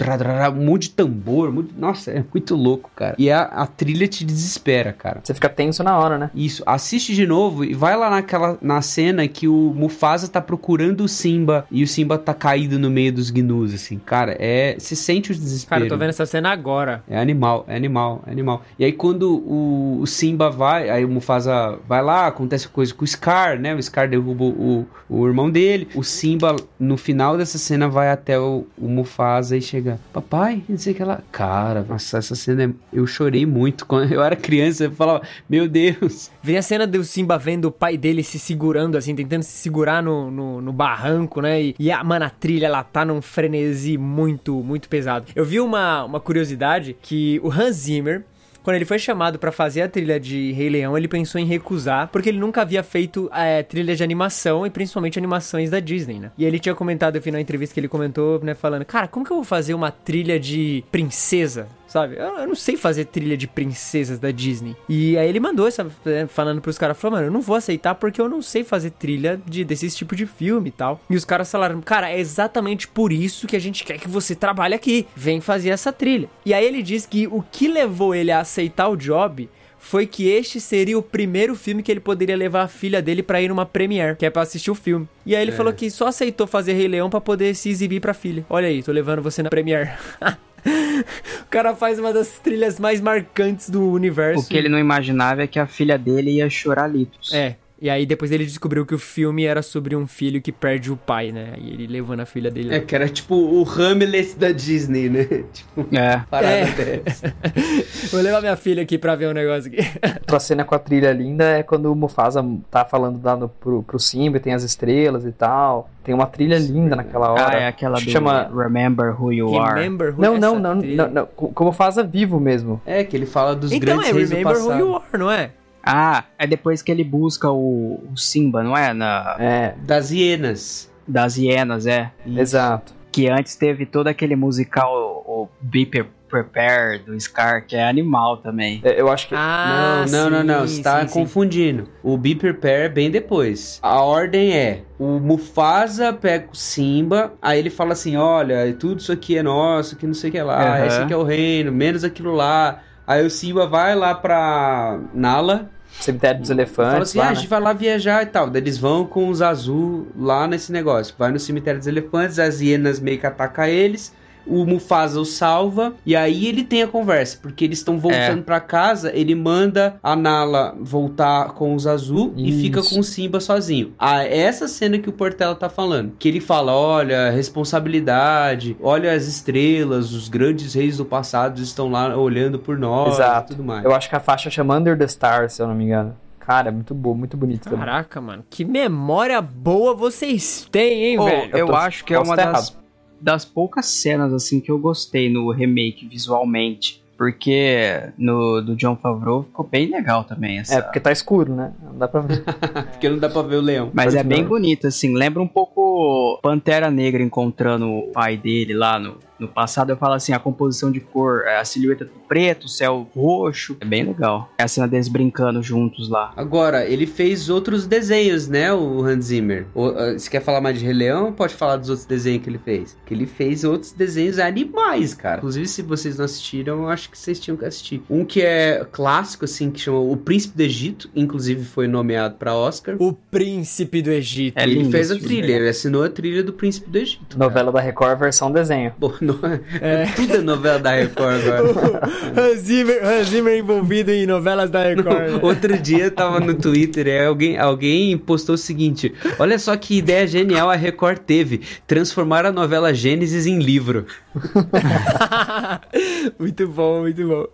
um monte de tambor. um monte- Nossa, é muito louco, cara. E a, a trilha te desespera, cara. Você fica tenso na hora, né? Isso, assiste de novo e vai lá naquela na cena que o Mufasa tá procurando o Simba e o Simba tá caído no meio dos gnus, assim, cara, é, você sente o desespero. Cara, eu tô vendo essa cena agora. É animal, é animal, é animal. E aí quando o, o Simba vai, aí o Mufasa vai lá, acontece coisa com o Scar, né? O Scar derruba o, o irmão dele. O Simba, no final dessa cena, vai até o, o Mufasa e chega, papai, não sei o que lá. Cara, nossa, essa cena, é- eu chorei muito. <laughs> Quando eu era criança, eu falava, meu Deus. Vem a cena do Simba vendo o pai dele se segurando, assim, tentando se segurar no, no, no barranco, né? E, e a, mano, a trilha, ela tá num frenesi muito, muito pesado. Eu vi uma, uma curiosidade que o Hans Zimmer, quando ele foi chamado pra fazer a trilha de Rei Leão, ele pensou em recusar, porque ele nunca havia feito é, trilha de animação e principalmente animações da Disney, né? E ele tinha comentado, eu vi na entrevista que ele comentou, né, falando, cara, como que eu vou fazer uma trilha de princesa? Sabe? Eu, eu não sei fazer trilha de princesas da Disney. E aí ele mandou essa, né, falando pros caras, falou, mano, eu não vou aceitar porque eu não sei fazer trilha de, desse tipo de filme e tal. E os caras falaram, cara, é exatamente por isso que a gente quer que você trabalhe aqui. Vem fazer essa trilha. E aí ele diz que o que levou ele a aceitar o job foi que este seria o primeiro filme que ele poderia levar a filha dele pra ir numa premiere, que é pra assistir o filme. E aí ele falou que só aceitou fazer Rei Leão pra poder se exibir pra filha. Olha aí, tô levando você na premiere. <laughs> o cara faz uma das trilhas mais marcantes do universo. O que ele não imaginava é que a filha dele ia chorar litos. É. E aí depois ele descobriu que o filme era sobre um filho que perde o pai, né? E ele levando a filha dele. É que era tipo o Hamlet da Disney, né? <laughs> Tipo, É. parada É. dessa. <laughs> Vou levar minha filha aqui pra ver um negócio aqui. <laughs> Outra cena com a trilha linda é quando o Mufasa tá falando lá no, pro, pro Simba, e tem as estrelas e tal. Tem uma trilha linda naquela hora. Ah, é aquela do Chama- Remember Who You Are. Remember who Não, não, não, não, não. Com com o Mufasa vivo mesmo. É, que ele fala dos Então grandes é reis do Remember passado. Who You Are, não é? Ah, é depois que ele busca o, o Simba, não é? Na, É, Das hienas. das hienas, é. exato. Que antes teve todo aquele musical, o Be Pre- Prepare, do Scar, que é animal também. É, Eu acho que. Ah, não, não, não, não. sim, Você tá sim, sim. confundindo. O Be Prepare é bem depois. A ordem é: o Mufasa pega o Simba, aí ele fala assim: olha, tudo isso aqui é nosso, que não sei o que lá, Aham. esse aqui é o reino, menos aquilo lá. Aí o Simba vai lá pra Nala, Cemitério dos fala Elefantes. assim: lá, ah, a né? gente vai lá viajar e tal. Daí eles vão com os azul lá nesse negócio. Vai no cemitério dos elefantes, as hienas meio que atacam eles. O Mufasa o salva e aí ele tem a conversa, porque eles estão voltando pra casa, ele manda a Nala voltar com os azul e Isso. fica com o Simba sozinho. Ah, essa cena que o Portela tá falando, que ele fala, olha, responsabilidade, olha as estrelas, os grandes reis do passado estão lá olhando por nós Exato. e tudo mais. Eu acho que a faixa chama Under the Stars, se eu não me engano. Cara, é muito boa, muito bonito também. Caraca, mano. Que memória boa vocês têm, hein, Oh, velho? eu tô- acho que é uma das, das poucas cenas assim que eu gostei no remake visualmente. Porque no do John Favreau ficou bem legal também essa. É, porque tá escuro, né? Não dá pra ver. <laughs> Porque não dá pra ver o leão. Mas é bem bonito, assim. Lembra um pouco Pantera Negra encontrando o pai dele lá no, no passado. Eu falo assim, a composição de cor, é, a silhueta preto, o céu roxo. É bem legal. É a cena deles brincando juntos lá. Agora, ele fez outros desenhos, né, o Hans Zimmer. O, uh, você quer falar mais de Rei Leão? Pode falar dos outros desenhos que ele fez. Que ele fez outros desenhos animais, cara. Inclusive, se vocês não assistiram, eu acho que vocês tinham que assistir. Um que é clássico, assim, que chama O Príncipe do Egito. Inclusive, foi nomeado pra Oscar. O Príncipe do Egito. É ele lindo fez a trilha, ele assinou a trilha do Príncipe do Egito. cara. Novela da Record, versão desenho. Pô, não- é. Tudo é novela da Record agora. <laughs> Hans Zimmer, Hans Zimmer envolvido em novelas da Record. Outro dia tava no Twitter, é, alguém, alguém postou o seguinte: Olha só que ideia genial a Record teve. Transformar a novela Gênesis em livro. <laughs> muito bom, muito bom.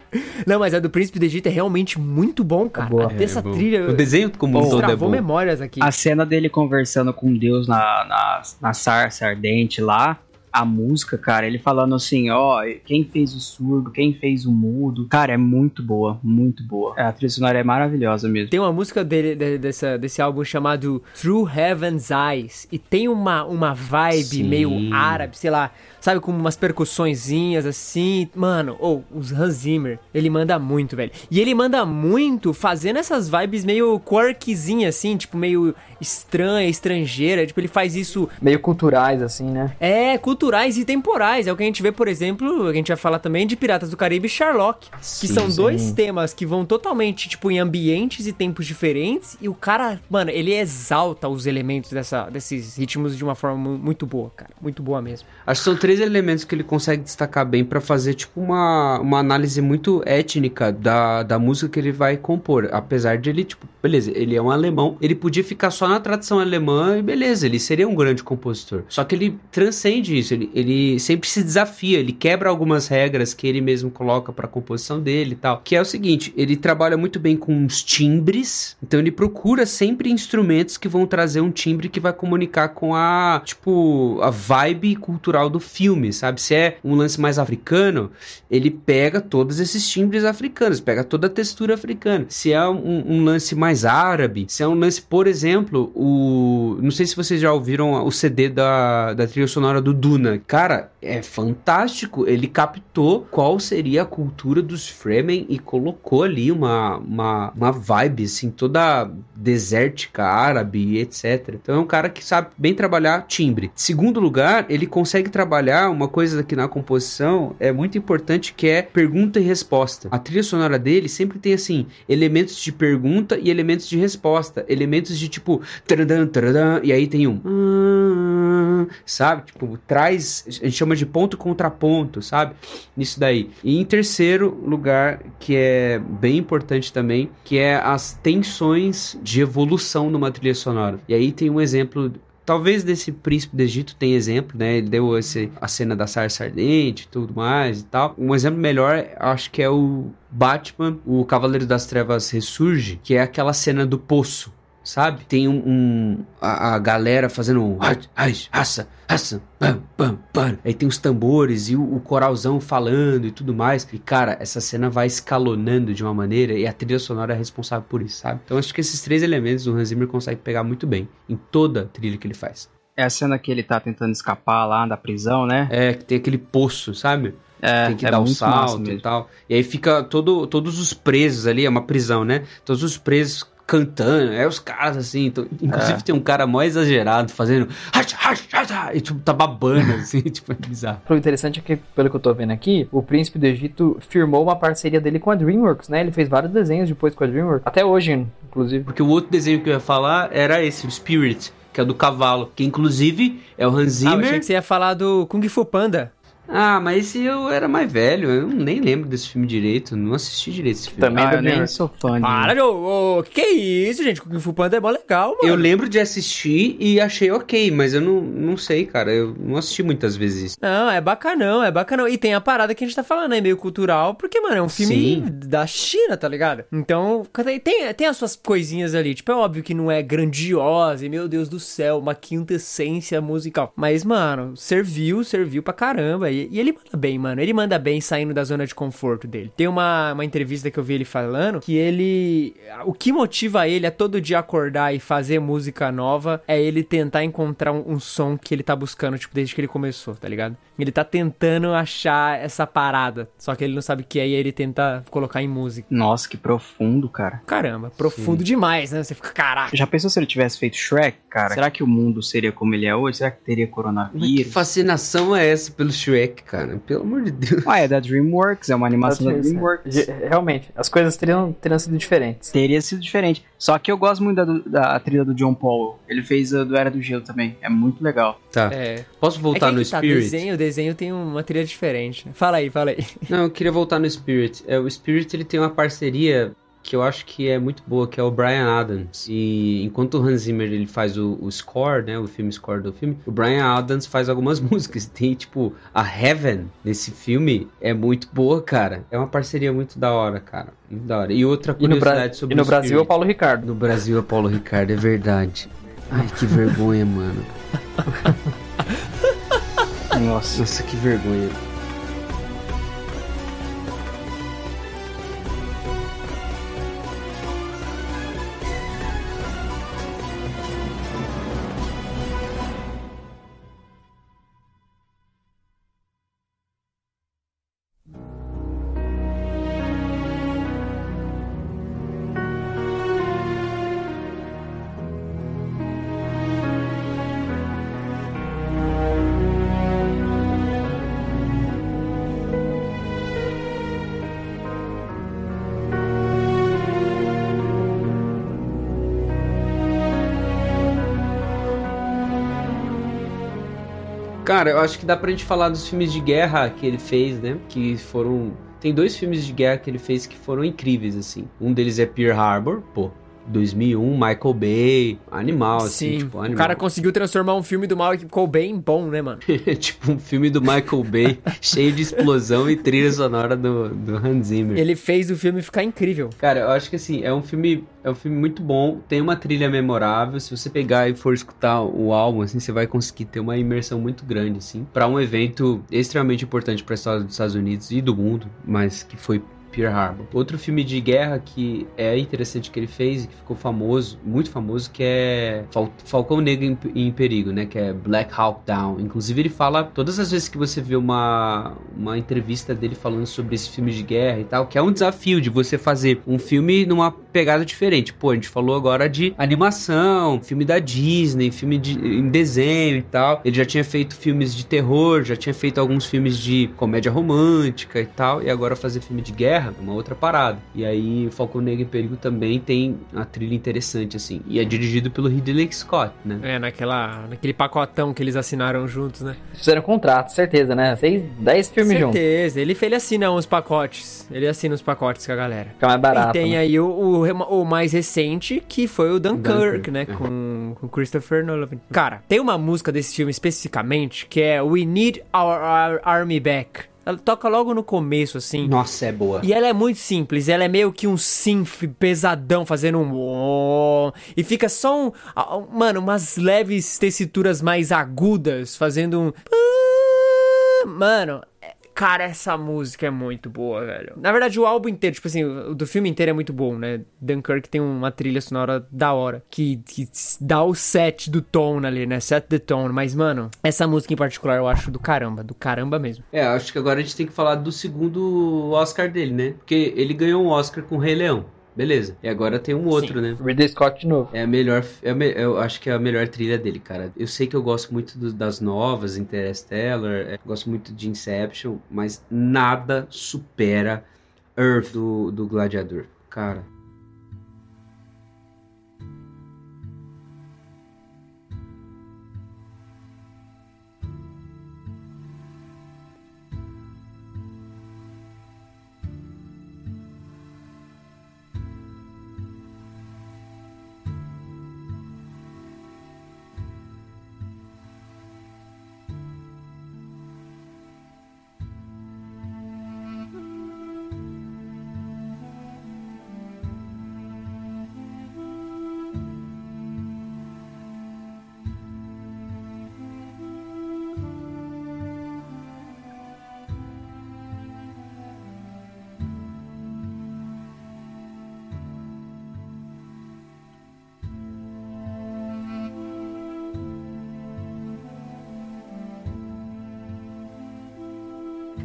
Não, mas a do Príncipe do Egito é realmente muito bom, cara. boa. Até essa É bom. trilha. O desenho como um todo é bom. memórias aqui. A cena dele conversando com Deus na, na, na sarça ardente lá. A música, cara, ele falando assim, ó, quem fez o surdo, quem fez o mudo. Cara, é muito boa, muito boa. A trilha sonora é maravilhosa mesmo. Tem uma música dele, de- dessa, desse álbum chamado Through Heaven's Eyes. E tem uma, uma vibe Sim. meio árabe, sei lá, sabe, com umas percussõezinhas assim. Mano, ou os Hans Zimmer, ele manda muito, velho. E ele manda muito fazendo essas vibes meio quirkzinhas, assim, tipo, meio estranha, estrangeira. Tipo, ele faz isso Meio culturais, assim, né? é, culturais e temporais. É o que a gente vê, por exemplo, a gente vai falar também de Piratas do Caribe e Sherlock. que Sim, são sim. dois temas que vão totalmente, tipo, em ambientes e tempos diferentes. E o cara, mano, ele exalta os elementos dessa, desses ritmos de uma forma mu- muito boa, cara. Muito boa mesmo. Acho que são três elementos que ele consegue destacar bem pra fazer, tipo, uma, uma análise muito étnica da, da música que ele vai compor. Apesar de ele, tipo, beleza, ele é um alemão, ele podia ficar só na tradição alemã e beleza, ele seria um grande compositor. Só que ele transcende isso, ele, ele sempre se desafia, ele quebra algumas regras que ele mesmo coloca pra composição dele e tal. Que é o seguinte, ele trabalha muito bem com os timbres, então ele procura sempre instrumentos que vão trazer um timbre que vai comunicar com a, tipo, a vibe cultural do filme, sabe? Se é um lance mais africano, ele pega todos esses timbres africanos, pega toda a textura africana. Se é um, um lance mais árabe, se é um lance, por exemplo, o. Não sei se vocês já ouviram o CD da, da trilha sonora do Duna. Cara, é fantástico. Ele captou qual seria a cultura dos Fremen e colocou ali uma, uma, uma vibe, assim, toda desértica, árabe, etc. Então é um cara que sabe bem trabalhar timbre. Segundo lugar, ele consegue trabalhar uma coisa aqui na composição é muito importante que é pergunta e resposta. A trilha sonora dele sempre tem assim elementos de pergunta e elementos de resposta, elementos de tipo taradã, taradã, e aí tem um ah, sabe? Tipo, traz, a gente chama de ponto contraponto, sabe? Nisso daí. E em terceiro lugar, que é bem importante também, que é as tensões de evolução numa trilha sonora. E aí tem um exemplo Talvez desse príncipe do Egito tenha exemplo, né? Ele deu esse, a cena da sarça ardente e tudo mais e tal. Um exemplo melhor, acho que é o Batman, o Cavaleiro das Trevas Ressurge, que é aquela cena do poço, sabe? Tem um, um- a, a galera fazendo um raça, raça, pam, pam, pam. Aí tem os tambores e o, o coralzão falando e tudo mais. E cara, essa cena vai escalonando de uma maneira e a trilha sonora é responsável por isso, sabe? Então acho que esses três elementos o Hans Zimmer consegue pegar muito bem em toda a trilha que ele faz. É a cena que ele tá tentando escapar lá da prisão, né? É, que tem aquele poço, sabe? É, tem que é dar massa salto e tal. E aí fica todo, todos os presos ali, é uma prisão, né? Todos os presos cantando, é os caras assim, então- inclusive É. tem um cara mó exagerado fazendo "Hacha, hacha, hacha", e tipo, tá babando <laughs> assim, tipo, é bizarro. O interessante é que, pelo que eu tô vendo aqui, o Príncipe do Egito firmou uma parceria dele com a DreamWorks, né? Ele fez vários desenhos depois com a DreamWorks. Até hoje, inclusive. Porque o outro desenho que eu ia falar era esse, o Spirit, que é o do cavalo, que inclusive é o Hans Ah, eu achei Zimmer. que você ia falar do Kung Fu Panda. Ah, mas esse eu era mais velho, eu nem lembro desse filme direito, não assisti direito esse filme. Também Ah, da eu nem sou fã. Para, ô, ô, que que é isso, gente? Kung Fu Panda é mó legal, mano. Eu lembro de assistir e achei ok, mas eu não, não sei, cara. Eu não assisti muitas vezes isso. Não, é bacanão, é bacanão. E tem a parada que a gente tá falando, é meio cultural, porque, mano, é um filme Sim. da China, tá ligado? Então, tem, tem as suas coisinhas ali. Tipo, é óbvio que não é grandiosa e, meu Deus do céu, uma quinta essência musical. Mas, mano, serviu, serviu pra caramba. E E, e ele manda bem, mano. Ele manda bem saindo da zona de conforto dele. Tem uma, uma entrevista que eu vi ele falando que ele. O que motiva ele a todo dia acordar e fazer música nova é ele tentar encontrar um, um som que ele tá buscando, tipo, desde que ele começou, tá ligado? Ele tá tentando achar essa parada. Só que ele não sabe o que é e ele tenta colocar em música. Nossa, que profundo, cara. Caramba, profundo demais, né? Você fica, caraca. Já pensou se ele tivesse feito Shrek, cara? Será que o mundo seria como ele é hoje? Será que teria Mas que coronavírus? fascinação é essa pelo Shrek, cara? Pelo amor de Deus. Ah, é da DreamWorks, é uma animação da DreamWorks. Ge- Realmente, as coisas teriam, teriam sido diferentes. Teria sido diferente. Só que eu gosto muito da, da trilha do John Paul. Ele fez a do Era do Gelo também. É muito legal. Tá. É. Posso voltar é que no aí tá, Spirit? desenho, desenho tem uma trilha diferente. né? Fala aí, fala aí. Não, eu queria voltar no Spirit. É, o Spirit ele tem uma parceria que eu acho que é muito boa, que é o Brian Adams. E enquanto o Hans Zimmer ele faz o, o score, né, o filme score do filme, o Brian Adams faz algumas <laughs> músicas. Tem tipo a Heaven nesse filme é muito boa, cara. É uma parceria muito da hora, cara. Muito da hora. E outra E curiosidade sobre e no o Brasil é o. Paulo Ricardo. No Brasil é Paulo Ricardo, é verdade. Ai, que vergonha, mano. Nossa. <laughs> Nossa, que vergonha. Cara, eu acho que dá pra gente falar dos filmes de guerra que ele fez, né? Que foram. Tem dois filmes de guerra que ele fez que foram incríveis, assim. Um deles é Pearl Harbor, pô. 2001, Michael Bay, animal, assim, Sim, tipo, o animal. cara conseguiu transformar um filme do mal que ficou bem bom, né, mano? <laughs> tipo um filme do Michael Bay, <laughs> cheio de explosão e trilha sonora do, do Hans Zimmer. Ele fez o filme ficar incrível. Cara, eu acho que assim, é um filme, é um filme muito bom, tem uma trilha memorável. Se você pegar e for escutar o álbum, assim, você vai conseguir ter uma imersão muito grande, assim, Pra um evento extremamente importante para a história dos Estados Unidos e do mundo, mas que foi Pearl Harbor. Outro filme de guerra que é interessante que ele fez e que ficou famoso, muito famoso, que é Fal- Falcão Negro em, em Perigo, né? Que é Black Hawk Down. Inclusive ele fala todas as vezes que você vê uma, uma entrevista dele falando sobre esse filme de guerra e tal, que é um desafio de você fazer um filme numa pegada diferente. Pô, a gente falou agora de animação, filme da Disney, filme de, em desenho e tal. Ele já tinha feito filmes de terror, já tinha feito alguns filmes de comédia romântica e tal, e agora fazer filme de guerra é uma outra parada. E aí, Falcão Negro em Perigo também tem uma trilha interessante, assim. E é dirigido pelo Ridley Scott, né? É, naquela, naquele pacotão que eles assinaram juntos, né? Fizeram contrato, certeza, né? Seis, dez filmes juntos. Certeza. Ele, ele assina uns pacotes. Ele assina uns pacotes com a galera. Fica mais barato. e tem né? aí o, o, o mais recente, que foi o Dunkirk, Dunkirk, né? é. Com, com Christopher Nolan. Cara, tem uma música desse filme especificamente que é We Need Our, Our Army Back. Ela toca logo no começo, assim. Nossa, é boa. E ela é muito simples, ela é meio que um synth pesadão, fazendo um... E fica só um... Mano, umas leves tessituras mais agudas, fazendo um... Mano, cara, essa música é muito boa, velho. Na verdade, o álbum inteiro, tipo assim, o do filme inteiro é muito bom, né? Dunkirk tem uma trilha sonora da hora, que, que dá o set do tone ali, né? Set the tone. Mas, mano, essa música em particular eu acho do caramba, do caramba mesmo. É, acho que agora a gente tem que falar do segundo Oscar dele, né? Porque ele ganhou um Oscar com Rei Leão. Beleza. E agora tem um outro, né? Ridley Scott de novo. É a melhor. É a me- eu acho que é a melhor trilha dele, cara. Eu sei que eu gosto muito do- das novas, Interstellar, é, gosto muito de Inception, mas nada supera Earth do, do Gladiador. Cara.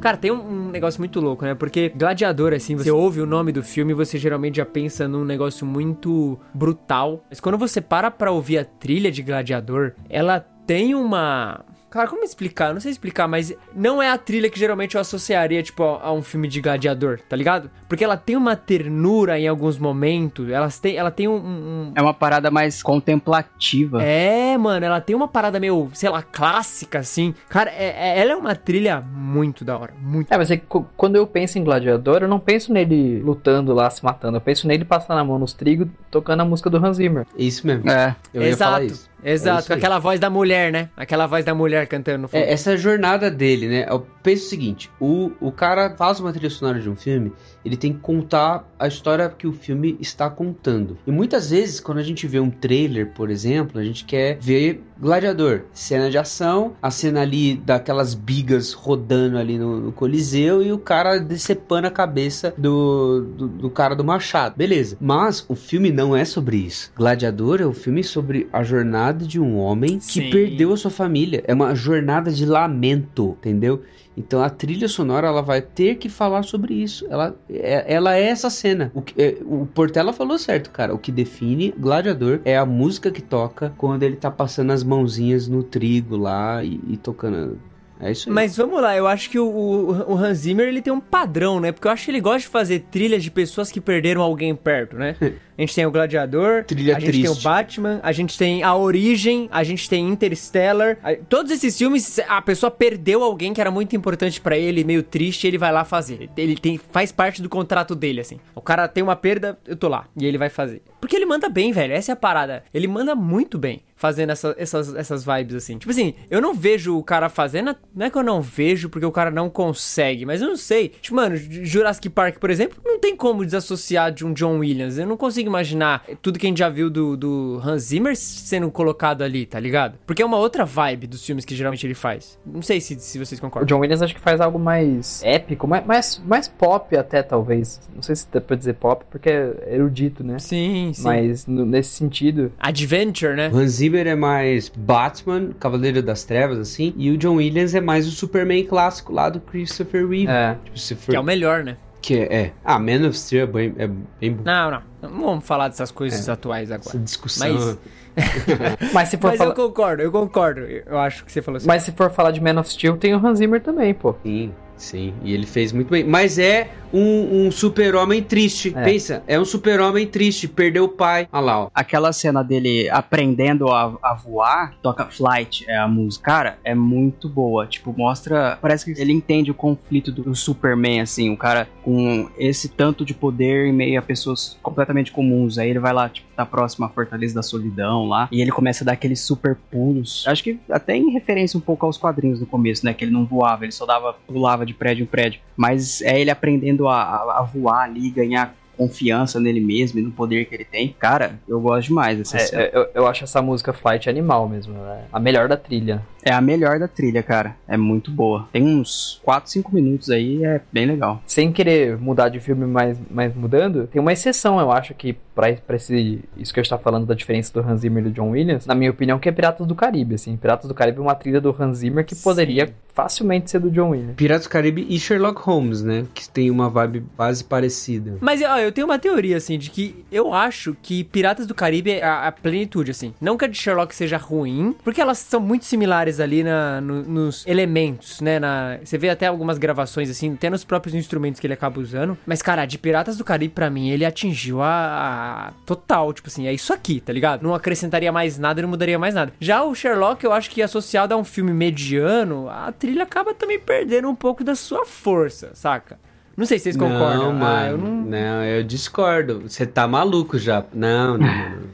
Cara, tem um, negócio muito louco, né? Porque Gladiador, assim, você ouve o nome do filme você geralmente já pensa num negócio muito brutal. Mas quando você para pra ouvir a trilha de Gladiador, ela tem uma. Cara, como explicar? Eu Não sei explicar, mas não é a trilha que geralmente eu associaria, tipo, a, a um filme de gladiador, tá ligado? Porque ela tem uma ternura em alguns momentos, ela tem, ela tem um- um, É uma parada mais contemplativa. é, mano, ela tem uma parada meio, sei lá, clássica, assim. Cara, é- é- ela é uma trilha muito da hora. Muito. É, mas é quando eu penso em gladiador, eu não penso nele lutando lá, se matando. Eu penso nele passando a mão nos trigos, tocando a música do Hans Zimmer. Isso mesmo. É. Eu ia exato, falar isso. É exato. aí. aquela voz da mulher, né? Aquela voz da mulher cantando no fundo. É, essa jornada dele, né? Eu penso o seguinte: o, o cara faz uma trilha sonora de um filme, ele tem que contar a história que o filme está contando. E muitas vezes, quando a gente vê um trailer, por exemplo, a gente quer ver gladiador, cena de ação, a cena ali daquelas bigas rodando ali no, no Coliseu e o cara decepando a cabeça do, do, do cara do machado. Beleza. Mas o filme não é sobre isso. Gladiador é um filme sobre a jornada de um homem que Sim. perdeu a sua família. É uma jornada de lamento, entendeu? Então a trilha sonora ela vai ter que falar sobre isso. Ela é, ela é essa cena. O, é, o Portela falou certo, cara. O que define Gladiador é a música que toca quando ele tá passando as mãozinhas no trigo lá e, e tocando. É isso aí. Mas vamos lá, eu acho que o, o, o Hans Zimmer ele tem um padrão, né? Porque eu acho que ele gosta de fazer trilhas de pessoas que perderam alguém perto, né? <laughs> A gente tem o Gladiador, Trilha a gente tem o triste. Batman, a gente tem A Origem, a gente tem Interstellar. A- Todos esses filmes, a pessoa perdeu alguém que era muito importante pra ele, meio triste, e ele vai lá fazer. Ele tem, faz parte do contrato dele, assim. O cara tem uma perda, eu tô lá. E ele vai fazer. Porque ele manda bem, velho. Essa é a parada. Ele manda muito bem fazendo essa- essas, essas vibes, assim. Tipo assim, eu não vejo o cara fazendo. Não é que eu não vejo porque o cara não consegue, mas eu não sei. Tipo, mano, Jurassic Park, por exemplo, não tem como desassociar de um John Williams. Eu não consigo imaginar tudo que a gente já viu do, do Hans Zimmer sendo colocado ali, tá ligado? Porque é uma outra vibe dos filmes que geralmente ele faz. Não sei se, se vocês O concordam. John Williams acho que faz algo mais épico, mais, mais, mais pop até, talvez. Não sei se dá pra dizer pop, porque é erudito, né? Sim, sim. Mas no- nesse sentido, Adventure, né? O Hans Zimmer é mais Batman, Cavaleiro das Trevas, assim, e o John Williams é mais o Superman clássico lá do Christopher Reeve. é. Tipo, se for... Que é o melhor, né? que é, é. Ah, Man of Steel é bem, é bem bom. Não, não. Não vamos falar dessas coisas atuais agora. Essa discussão. Mas- <laughs> Mas se for Mas falar. eu concordo, eu concordo. Eu acho que você falou assim. Mas se for falar de Man of Steel, tem o Hans Zimmer também, pô. Sim, sim. E ele fez muito bem. Mas é um, um super-homem triste. É. Pensa, é um super-homem triste. Perdeu o pai. Olha lá, ó. Aquela cena dele aprendendo a, a voar, toca Flight, é a música. Cara, é muito boa. Tipo, mostra. Parece que ele entende o conflito do, do Superman, assim. O cara com esse tanto de poder em meio a pessoas completamente comuns. Aí ele vai lá, tipo, tá próximo à Fortaleza da Solidão lá. E ele começa a dar aqueles super pulos. Acho que até em referência um pouco aos quadrinhos no começo, né? Que ele não voava, ele só dava, pulava de prédio em prédio. Mas é ele aprendendo a, a- a voar ali, ganhar confiança nele mesmo e no poder que ele tem. Cara, eu gosto demais dessa. É, eu, eu acho essa música Flight animal mesmo. É a melhor da trilha. É a melhor da trilha, cara. É muito boa. Tem uns 4, 5 minutos aí, é bem legal. Sem querer mudar de filme, mas, mas mudando, tem uma exceção, eu acho, que pra, pra esse, isso que eu estava falando da diferença do Hans Zimmer e do John Williams, na minha opinião, que é Piratas do Caribe, assim. Piratas do Caribe é uma trilha do Hans Zimmer que poderia facilmente ser do John Williams. Piratas do Caribe e Sherlock Holmes, né? Que tem uma vibe quase parecida. Mas ó, eu tenho uma teoria, assim, de que eu acho que Piratas do Caribe é a, a plenitude, assim. Não que a de Sherlock seja ruim, porque elas são muito similares ali na, no- nos elementos, né? Na, você vê até algumas gravações, assim, até nos próprios instrumentos que ele acaba usando. Mas, cara, de Piratas do Caribe, pra mim, ele atingiu a, a total, tipo assim, é isso aqui, tá ligado? Não acrescentaria mais nada, não mudaria mais nada. Já o Sherlock, eu acho que associado a um filme mediano, a trilha acaba também perdendo um pouco da sua força, saca? Não sei se vocês concordam. Não, Ah, eu mano. não... não... eu discordo. Você tá maluco já. Não, não, não.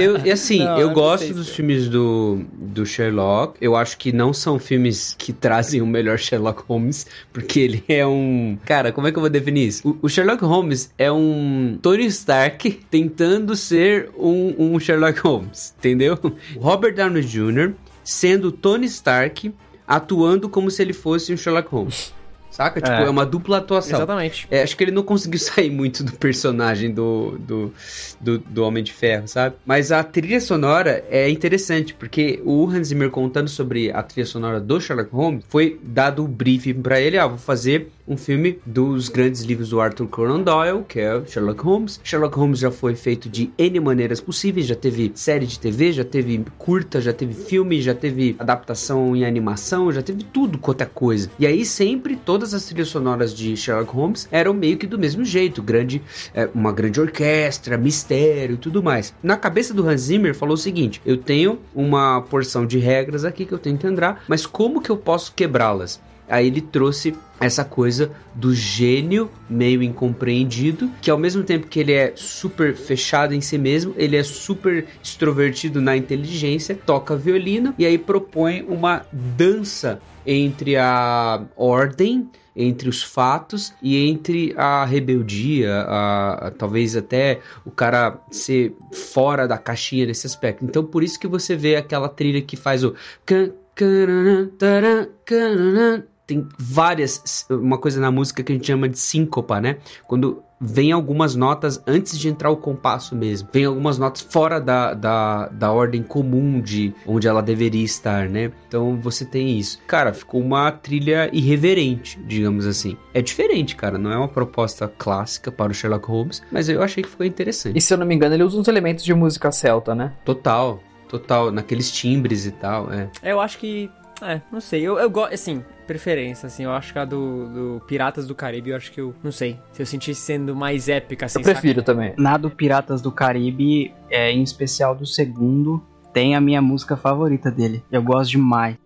eu, e assim, Não, eu eu gosto dos se- filmes do, do Sherlock. Eu acho que não são filmes que trazem o melhor Sherlock Holmes, porque ele é um. Cara, como é que eu vou definir isso? O, o Sherlock Holmes é um Tony Stark tentando ser um, um Sherlock Holmes, entendeu? Robert Downey Jr. sendo Tony Stark atuando como se ele fosse um Sherlock Holmes. Saca? Tipo, É. é uma dupla atuação. Exatamente. É, acho que ele não conseguiu <laughs> sair muito do personagem do, do, do, do Homem de Ferro, sabe? Mas a trilha sonora é interessante, porque o Hans Zimmer contando sobre a trilha sonora do Sherlock Holmes, foi dado o briefing pra ele, ah, vou fazer um filme dos grandes livros do Arthur Conan Doyle, que é Sherlock Holmes. Sherlock Holmes já foi feito de N maneiras possíveis, já teve série de TV, já teve curta, já teve filme, já teve adaptação em animação, já teve tudo quanto é coisa. E aí sempre todas as trilhas sonoras de Sherlock Holmes eram meio que do mesmo jeito, grande, é, uma grande orquestra, mistério e tudo mais. Na cabeça do Hans Zimmer falou o seguinte: eu tenho uma porção de regras aqui que eu tenho que entrar, mas como que eu posso quebrá-las? Aí ele trouxe essa coisa do gênio meio incompreendido, que ao mesmo tempo que ele é super fechado em si mesmo, ele é super extrovertido na inteligência, toca violino e aí propõe uma dança entre a ordem, entre os fatos e entre a rebeldia, a, a- talvez até o cara ser fora da caixinha nesse aspecto. Então por isso que você vê aquela trilha que faz o tem várias uma coisa na música que a gente chama de síncopa, né? Quando vem algumas notas antes de entrar o compasso mesmo. Vem algumas notas fora da, da, da ordem comum de onde ela deveria estar, né? Então você tem isso. Cara, ficou uma trilha irreverente, digamos assim. É diferente, cara. Não é uma proposta clássica para o Sherlock Holmes, mas eu achei que ficou interessante. E se eu não me engano, ele usa uns elementos de música celta, né? Total, total. Naqueles timbres e tal, é. Eu acho que. É, não sei. Eu, eu gosto, assim, preferência, assim. Eu acho que a do, do Piratas do Caribe, eu acho que eu. Não sei. Se eu sentisse sendo mais épica, assim. Eu prefiro também. Na do Piratas do Caribe, é, em especial do segundo, tem a minha música favorita dele. Eu gosto demais.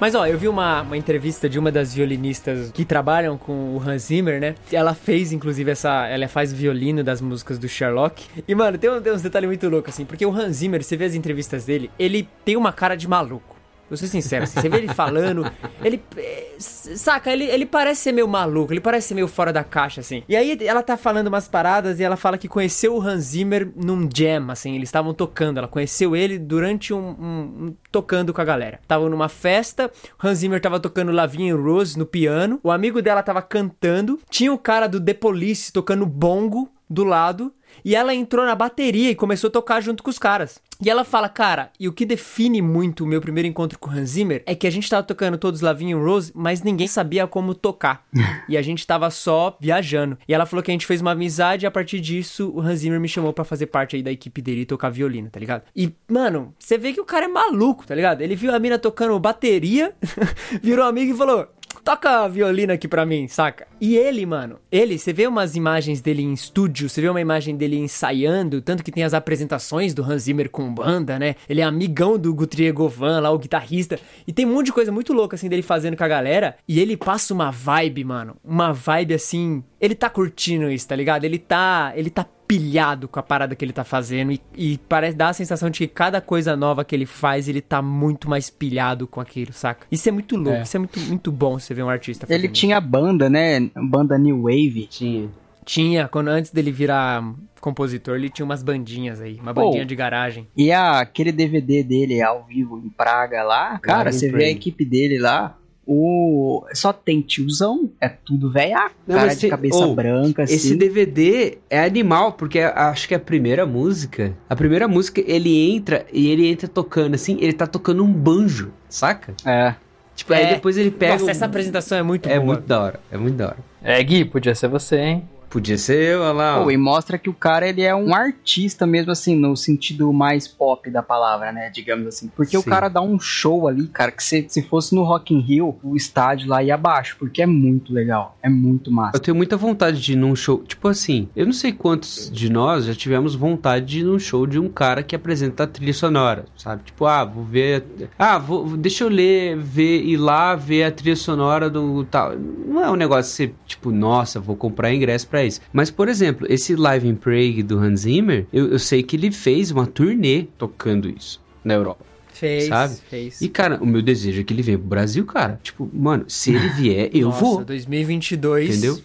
Mas ó, eu vi uma, uma entrevista de uma das violinistas que trabalham com o Hans Zimmer, né? Ela fez, inclusive, essa. Ela faz violino das músicas do Sherlock. E, mano, tem, um- tem uns detalhes muito loucos, assim, porque o Hans Zimmer, você vê as entrevistas dele, ele tem uma cara de maluco. Vou ser sincero, assim, você vê ele falando, ele. eh, Saca, ele, ele parece ser meio maluco, ele parece ser meio fora da caixa, assim. E aí ela tá falando umas paradas e ela fala que conheceu o Hans Zimmer num jam, assim, eles estavam tocando. Ela conheceu ele durante um, um- um- tocando com a galera. Estavam numa festa, Hans Zimmer tava tocando Lavigne Rose no piano, o amigo dela tava cantando, tinha o cara do The Police tocando bongo do lado. E ela entrou na bateria e começou a tocar junto com os caras. E ela fala, cara, e o que define muito o meu primeiro encontro com o Hans Zimmer é que a gente tava tocando todos Lavinho Rose, mas ninguém sabia como tocar. <laughs> e a gente tava só viajando. E ela falou que a gente fez uma amizade e a partir disso o Hans Zimmer me chamou pra fazer parte aí da equipe dele e tocar violino, tá ligado? E, mano, você vê que o cara é maluco, tá ligado? Ele viu a mina tocando bateria, <laughs> virou amigo e falou: toca violino aqui pra mim, saca? E ele, mano, ele, você vê umas imagens dele em estúdio, você vê uma imagem dele ensaiando, tanto que tem as apresentações do Hans Zimmer com banda, né? Ele é amigão do Guthrie Govan lá, o guitarrista. E tem um monte de coisa muito louca, assim, dele fazendo com a galera. E ele passa uma vibe, mano. Uma vibe, assim... Ele tá curtindo isso, tá ligado? Ele tá... Ele tá pilhado com a parada que ele tá fazendo e, e parece dar a sensação de que cada coisa nova que ele faz, ele tá muito mais pilhado com aquilo, saca? Isso é muito louco, É. isso é muito, muito bom você ver um artista Ele fazendo tinha banda, né? Banda New Wave. Tinha. isso. Tinha, quando antes dele virar compositor, ele tinha umas bandinhas aí, uma Pô. bandinha de garagem. E a- aquele DVD dele ao vivo em Praga lá, cara, você vê a equipe dele lá. O... Só tem tiozão, é tudo velhaco, Não, cara de se- cabeça ô, branca, assim. Esse DVD é animal, porque acho que é a primeira música. A primeira música, ele entra e ele entra tocando assim, ele tá tocando um banjo, saca? É. Tipo, aí É. depois ele pega. Nossa, um- essa apresentação é muito É boa. muito da hora, é muito da hora. É, Gui, podia ser você, hein? Podia ser, olha lá. Pô, e mostra que o cara ele é um artista mesmo assim, no sentido mais pop da palavra, né? Digamos assim. Porque o Sim. cara dá um show ali, cara, que se, se fosse no Rock in Rio, o estádio lá ia abaixo, porque é muito legal. É muito massa. Eu tenho muita vontade de ir num show. Tipo assim, eu não sei quantos de nós já tivemos vontade de ir num show de um cara que apresenta a trilha sonora, sabe? Tipo, ah, vou ver. Ah, vou, deixa eu ler, ver, ir lá ver a trilha sonora do tal. Não é um negócio que você, tipo, nossa, vou comprar ingresso pra isso. Mas, por exemplo, esse Live in Prague do Hans Zimmer, eu, eu sei que ele fez uma turnê tocando isso na Europa. Fez, Sabe? fez. E, cara, o meu desejo é que ele venha pro Brasil, cara. Tipo, mano, se ele <laughs> vier, eu Nossa, vou. 2022. Entendeu?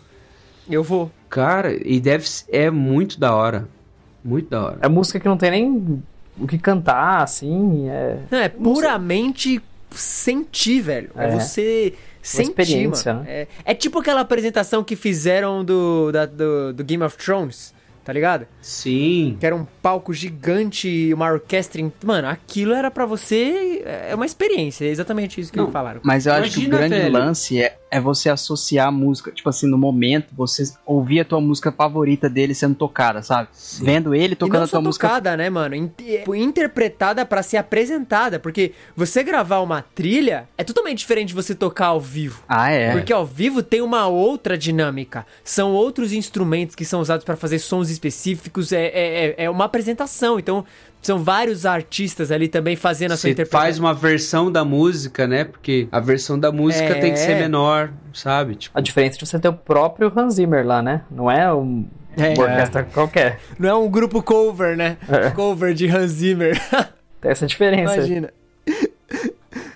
Eu vou. Cara, e deve ser- é muito da hora. Muito da hora. É música que não tem nem o que cantar, assim. É Não, é puramente sentir, velho. É, É. você sentir, experiência, mano. né? É, é tipo aquela apresentação que fizeram do, da- do, do Game of Thrones, tá ligado? Sim. Que era um palco gigante e uma orquestra. em- Mano, aquilo era pra você. É uma experiência, é exatamente isso que Não, eles falaram. Mas eu acho que o Imagina, grande velho. lance é, é você associar a música, tipo assim, no momento, você ouvir a tua música favorita dele sendo tocada, sabe? Vendo ele tocando a tua música. tocada, né, mano? É, interpretada pra ser apresentada. Porque você gravar uma trilha é totalmente diferente de você tocar ao vivo. Ah, é. Porque ao vivo tem uma outra dinâmica. São outros instrumentos que são usados para fazer sons específicos. É, é, é- é uma apresentação. Então, são vários artistas ali também fazendo a sua interpretação. faz uma versão da música, né? Porque a versão da música É. tem que ser menor, sabe? Tipo, a diferença de você ter o próprio Hans Zimmer lá, né? Não é um, É. uma orquestra qualquer. Não é um grupo cover, né? É. Cover de Hans Zimmer. Tem essa diferença. Imagina.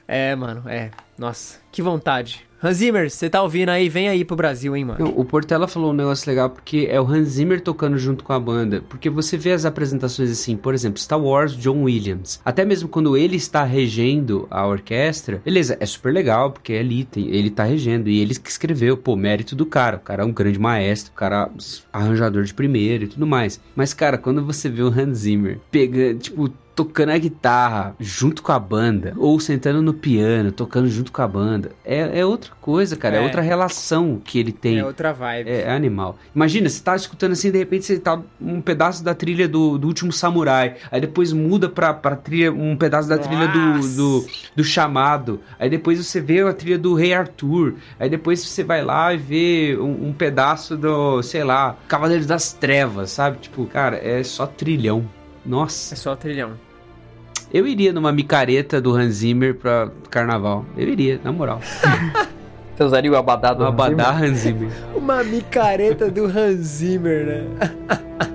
É, mano, é. Nossa, que vontade. Hans Zimmer, você tá ouvindo aí? Vem aí pro Brasil, hein, mano. não, o Portela falou um negócio legal porque é o Hans Zimmer tocando junto com a banda. Porque você vê as apresentações assim, por exemplo, Star Wars, John Williams. Até mesmo quando ele está regendo a orquestra, beleza, é super legal, porque ali tem, ele tá regendo. E ele que escreveu, pô, mérito do cara. O cara é um grande maestro, o cara é arranjador de primeiro e tudo mais. Mas, cara, quando você vê o Hans Zimmer pegando, tipo, tocando a guitarra junto com a banda, ou sentando no piano, tocando junto com a banda, é, é outra coisa, cara. É. É. outra relação que ele tem. É outra vibe. É, é animal. Imagina, você tá escutando assim, de repente você tá um pedaço da trilha do, do último samurai. Aí depois muda pra, pra trilha, um pedaço da trilha do, Nossa. do, do chamado. Aí depois você vê a trilha do Rei Arthur. Aí depois você vai lá e vê um, um pedaço do, sei lá, Cavaleiros das Trevas, sabe? Tipo, cara, é só trilhão. Nossa, É só trilhão. Eu iria numa micareta do Hans Zimmer pra carnaval. Eu iria, na moral. <laughs> Você usaria o abadá do Hans Zimmer? abadá Hans Zimmer. Uma micareta do Hans Zimmer, né? <laughs>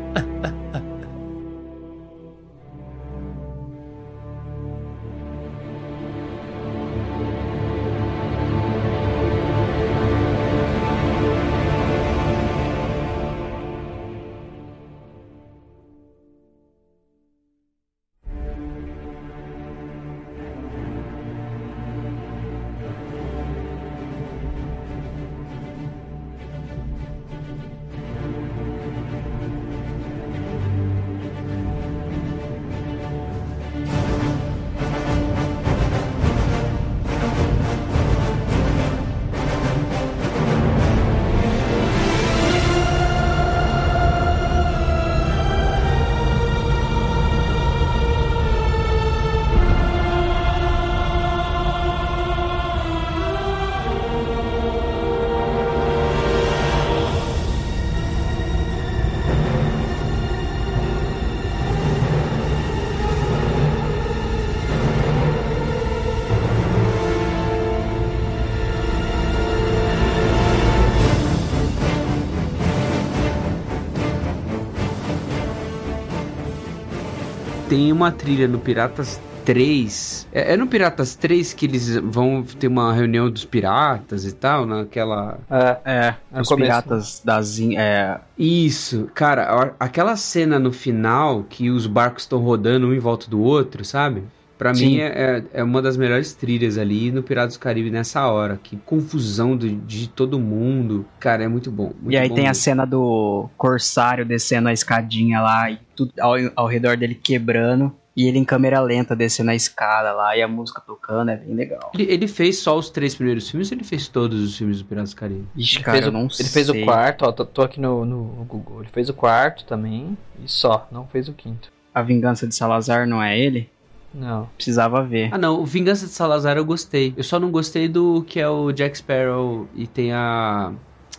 tem uma trilha no Piratas 3. É, é no Piratas 3 que eles vão ter uma reunião dos piratas e tal, naquela. É, É, os começo. piratas das. É, Isso, cara, aquela cena no final que os barcos estão rodando um em volta do outro, sabe? Pra Sim. mim é, é- uma das melhores trilhas ali no Piratas do Caribe nessa hora. Que confusão de, de todo mundo. Cara, é muito bom. muito e aí bom tem a mesmo. cena do Corsário descendo a escadinha lá e tudo ao, ao redor dele quebrando. E ele em câmera lenta descendo a escada lá e a música tocando, é bem legal. Ele, ele fez só os três primeiros filmes ou ele fez todos os filmes do Piratas do Caribe? Ixi, Ele cara, fez, eu o, não ele sei. fez o quarto, ó, tô, tô aqui no, no Google. Ele fez o quarto também e só, não fez o quinto. A Vingança de Salazar não é ele? Não. Precisava ver. Ah, não. O Vingança de Salazar eu gostei. Eu só não gostei do que é o Jack Sparrow e tem a.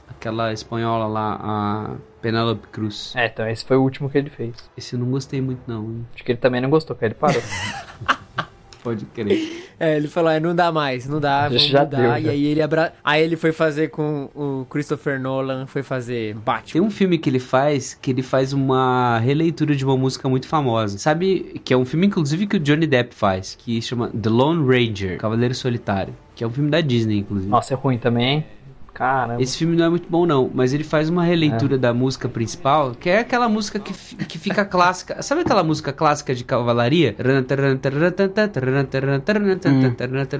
aquela espanhola lá, a Penelope Cruz. É, então esse foi o último que ele fez. Esse eu não gostei muito, não. hein? Acho que ele também não gostou, que ele parou. <laughs> Pode crer. <laughs> É, ele falou, é, não dá mais, não dá, vamos Já mudar. deu, e já. aí ele abra... Aí ele foi fazer com o Christopher Nolan, foi fazer Tem Batman. um filme que ele faz que ele faz uma releitura de uma música muito famosa. Sabe? Que é um filme, inclusive, que o Johnny Depp faz, que chama The Lone Ranger Cavaleiro Solitário. Que é um filme da Disney, inclusive. Nossa, é ruim também, hein? Caramba. Esse filme não é muito bom, não, mas ele faz uma releitura da música principal, que é aquela música que, que fica <laughs> clássica. Sabe aquela música clássica de cavalaria?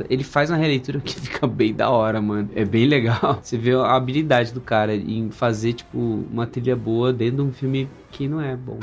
Ele faz uma releitura que <laughs> fica bem da hora, mano. É bem legal. <laughs> Você vê a habilidade do cara em fazer, tipo, uma trilha boa dentro de um filme que não é bom.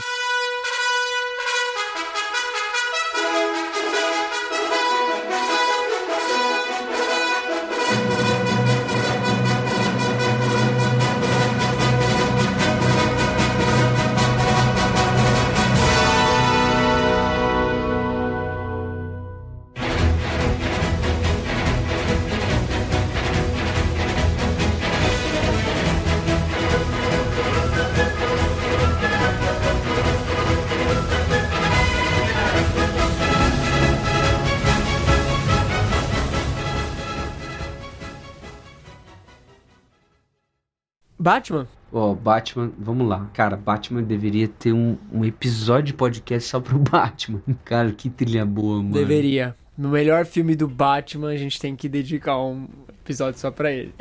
Batman? Ó, Batman, vamos lá. Cara, Batman deveria ter um, um episódio de podcast só pro <laughs> Batman. Cara, que trilha boa, mano. Deveria. No melhor filme do Batman, a gente tem que dedicar um episódio só pra ele.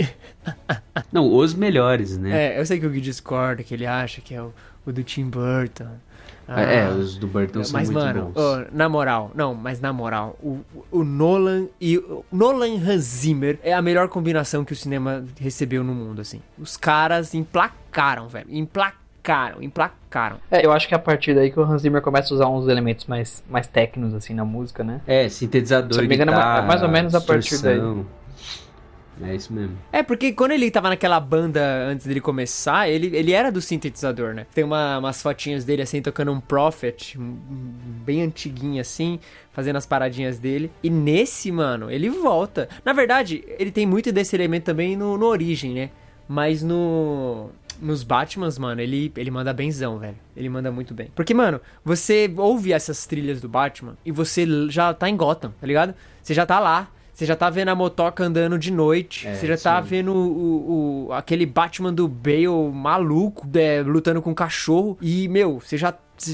Não, os melhores, né? É, eu sei que o Gui discorda, que ele acha que é o, o do Tim Burton. Ah, É, os do Burton são mas, muito mano, bons. na moral, não, mas na moral, o, o Nolan e o Nolan Hans Zimmer é a melhor combinação que o cinema recebeu no mundo, assim. Os caras emplacaram, velho. Emplacaram, emplacaram. É, eu acho que é a partir daí que o Hans Zimmer começa a usar uns elementos mais, mais técnicos, assim, na música, né? É, sintetizador, Se não me engano, é é mais ou menos a partir distorção. É isso mesmo. É, porque quando ele tava naquela banda antes dele começar, ele, ele era do sintetizador, né? Tem uma, umas fotinhas dele assim, tocando um Prophet, bem antiguinho assim, fazendo as paradinhas dele. E nesse, mano, ele volta. Na verdade, ele tem muito desse elemento também no, no Origem, né? Mas no. Nos Batmans, mano, ele, ele manda benzão, velho. Ele manda muito bem. Porque, mano, você ouve essas trilhas do Batman e você já tá em Gotham, tá ligado? Você já tá lá. Você já tá vendo a motoca andando de noite. É, você já tá mesmo. vendo o, o- aquele Batman do Bale maluco, é, lutando com um cachorro. E, meu, você já.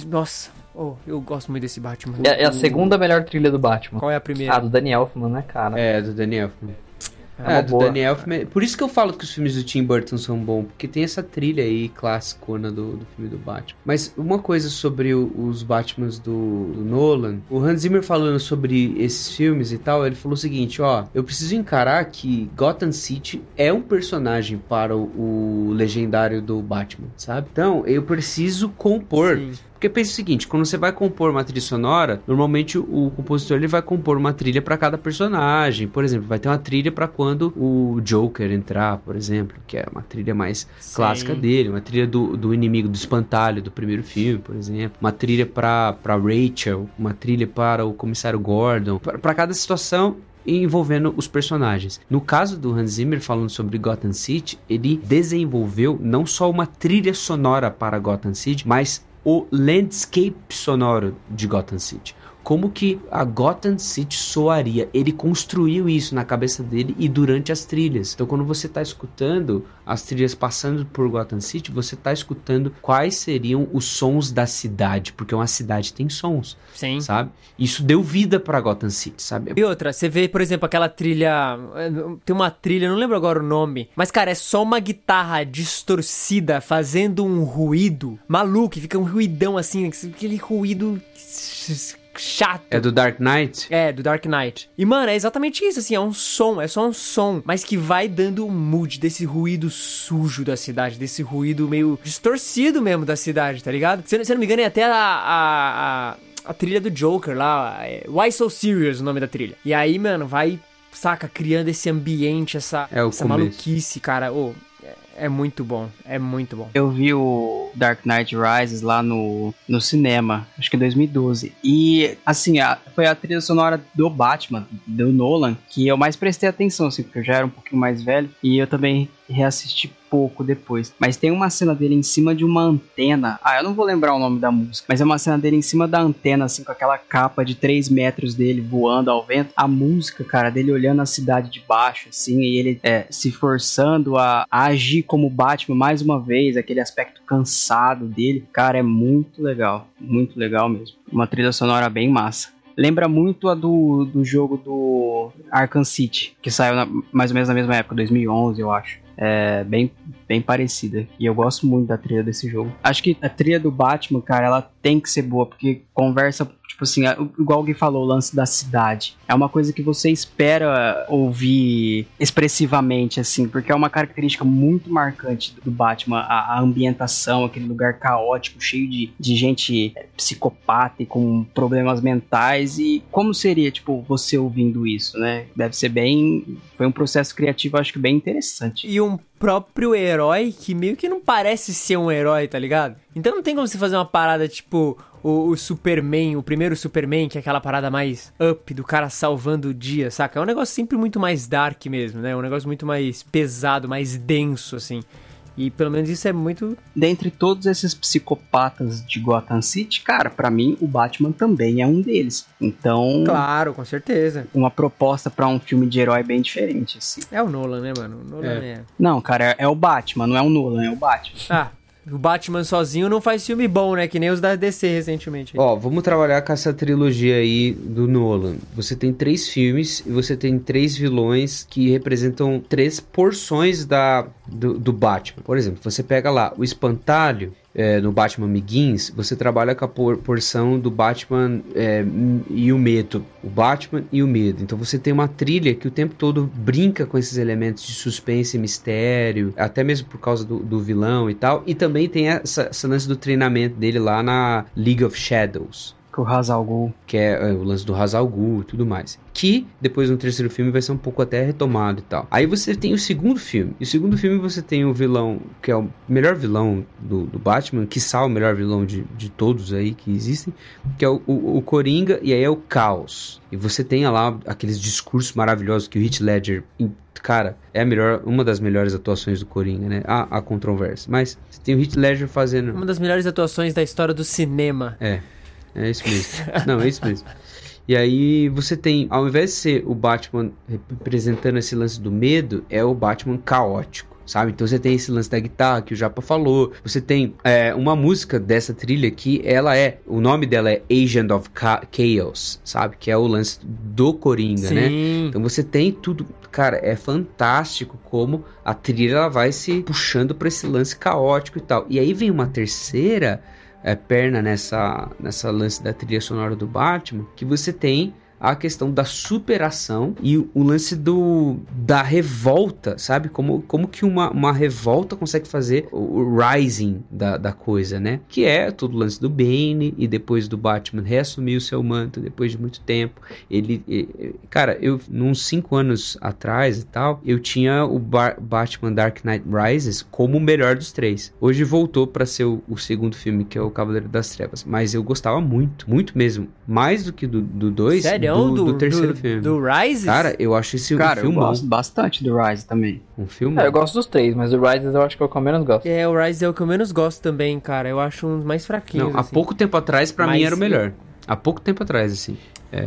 Nossa, oh, eu gosto muito desse Batman. É, é a segunda melhor trilha do Batman. Qual é a primeira? Ah, do Danny Elfman, né, cara? É, do Danny Elfman. É É, do boa. Elfman. Por isso que eu falo que os filmes do Tim Burton são bons, porque tem essa trilha aí clássica do, do filme do Batman. Mas uma coisa sobre o- os Batmans do, do Nolan, o Hans Zimmer falando sobre esses filmes e tal, ele falou o seguinte, ó, eu preciso encarar que Gotham City é um personagem para o, o legendário do Batman, sabe? Então, eu preciso compor Sim. Porque pensa o seguinte, quando você vai compor uma trilha sonora, normalmente o compositor ele vai compor uma trilha para cada personagem. Por exemplo, vai ter uma trilha para quando o Joker entrar, por exemplo, que é uma trilha mais Sim. clássica dele, uma trilha do, do inimigo do espantalho do primeiro filme, por exemplo, uma trilha para Rachel, uma trilha para o comissário Gordon, para cada situação envolvendo os personagens. No caso do Hans Zimmer falando sobre Gotham City, ele desenvolveu não só uma trilha sonora para Gotham City, mas o landscape sonoro de Gotham City. Como que a Gotham City soaria? Ele construiu isso na cabeça dele e durante as trilhas. Então, quando você está escutando as trilhas passando por Gotham City, você está escutando quais seriam os sons da cidade, porque uma cidade tem sons, Sim. sabe? Isso deu vida para Gotham City, sabe? E outra, você vê, por exemplo, aquela trilha. Tem uma trilha, não lembro agora o nome. Mas, cara, é só uma guitarra distorcida fazendo um ruído maluco. Fica um ruidão assim, aquele ruído chato. É do Dark Knight? É, do Dark Knight. E, mano, é exatamente isso, assim, é um som, é só um som, mas que vai dando um mood desse ruído sujo da cidade, desse ruído meio distorcido mesmo da cidade, tá ligado? Se, se eu não me engano, é até a, a, a, a trilha do Joker lá, é Why So Serious o nome da trilha. E aí, mano, vai, saca, criando esse ambiente, essa, É o essa começo. maluquice, cara. Ô, é muito bom, é muito bom. Eu vi o Dark Knight Rises lá no, no cinema, acho que em 2012. E, assim, a- foi a trilha sonora do Batman, do Nolan, que eu mais prestei atenção, assim, porque eu já era um pouquinho mais velho. E eu também reassisti pouco depois. Mas tem uma cena dele em cima de uma antena. Ah, eu não vou lembrar o nome da música, mas é uma cena dele em cima da antena, assim, com aquela capa de 3 metros dele voando ao vento. A música, cara, dele olhando a cidade de baixo, assim, e ele é, se forçando a, a agir como Batman mais uma vez, aquele aspecto cansado dele. Cara, é muito legal. Muito legal mesmo. Uma trilha sonora bem massa. Lembra muito a do, do jogo do Arkham City, que saiu na- mais ou menos na mesma época, 2011, eu acho. É bem, bem parecida. E eu gosto muito da trilha desse jogo. Acho que a trilha do Batman, cara, ela tem que ser boa, porque conversa, tipo assim, é- igual alguém falou, o lance da cidade. É uma coisa que você espera ouvir expressivamente, assim, porque é uma característica muito marcante do Batman, a, a ambientação, aquele lugar caótico, cheio de, de gente é, psicopata e com problemas mentais. E como seria, tipo, você ouvindo isso, né? Deve ser bem. Foi um processo criativo, acho que bem interessante. E um próprio herói que meio que não parece ser um herói, tá ligado? Então não tem como você fazer uma parada tipo o, o Superman, o primeiro Superman, que é aquela parada mais up do cara salvando o dia, saca? É um negócio sempre muito mais dark mesmo, né? É um negócio muito mais pesado, mais denso, assim. E pelo menos isso é muito. dentre todos esses psicopatas de Gotham City, cara, pra mim o Batman também é um deles. Então, Claro, com certeza. uma proposta pra um filme de herói bem diferente, assim. É o Nolan, né, mano? O Nolan é. Não, cara, é, é o Batman, não é o Nolan, é o Batman. Ah, o Batman sozinho não faz filme bom, né? Que nem os da DC recentemente. Ó, vamos trabalhar com essa trilogia aí do Nolan. Você tem três filmes e você tem três vilões que representam três porções da, do, do Batman. Por exemplo, você pega lá o Espantalho. É, no Batman Begins, você trabalha com a por- porção do Batman é, e o medo. O Batman e o medo. Então você tem uma trilha que o tempo todo brinca com esses elementos de suspense e mistério, até mesmo por causa do, do vilão e tal. E também tem essa, essa lance do treinamento dele lá na League of Shadows Com o Ra's al Ghul. que é, é, o lance do Ra's al Ghul e tudo mais. Que depois no terceiro filme vai ser um pouco até retomado e tal. Aí você tem o segundo filme. E o segundo filme você tem o vilão, que é o melhor vilão do, do Batman, que o melhor vilão de, de todos aí que existem, que é o, o, o Coringa, e aí é o Caos. E você tem lá aqueles discursos maravilhosos que o Heath Ledger. em- Cara, é a melhor, uma das melhores atuações do Coringa, né? Há, há controvérsia. Mas você tem o Heath Ledger fazendo. Uma das melhores atuações da história do cinema. É, é isso mesmo. Não, é isso mesmo. E aí você tem, ao invés de ser o Batman representando esse lance do medo, é o Batman caótico. Sabe? Então você tem esse lance da guitarra que o Japa falou. Você tem é, uma música dessa trilha que ela é. O nome dela é Agent of Chaos, sabe? Que é o lance do Coringa, né? Sim. Então você tem tudo, cara, é fantástico como a trilha ela vai se puxando para esse lance caótico e tal. E aí vem uma terceira é, perna nessa nessa lance da trilha sonora do Batman, que você tem a questão da superação e o lance do da revolta, sabe? Como, como que uma, uma revolta consegue fazer o, rising da, da coisa, né? Que é todo o lance do Bane e depois do Batman reassumir o seu manto depois de muito tempo. Ele, e- e- cara, eu, uns 5 anos atrás e tal, eu tinha o Ba- Batman Dark Knight Rises como o melhor dos três. Hoje voltou pra ser o, o segundo filme, que é o Cavaleiro das Trevas. Mas eu gostava muito, muito mesmo. Mais do que do 2, Sério? Do, Do, do terceiro do, filme. do Rises? Cara, eu acho esse Cara, um eu filmão. gosto bastante do Rise também. Um filme. É, eu gosto dos três, mas o Rises eu acho que é o que eu menos gosto. É, o Rise é o que eu menos gosto também, cara. Eu acho um dos mais fraquinhos. Não, há assim. pouco tempo atrás, pra Mas- mim, era o melhor. Há pouco tempo atrás, assim.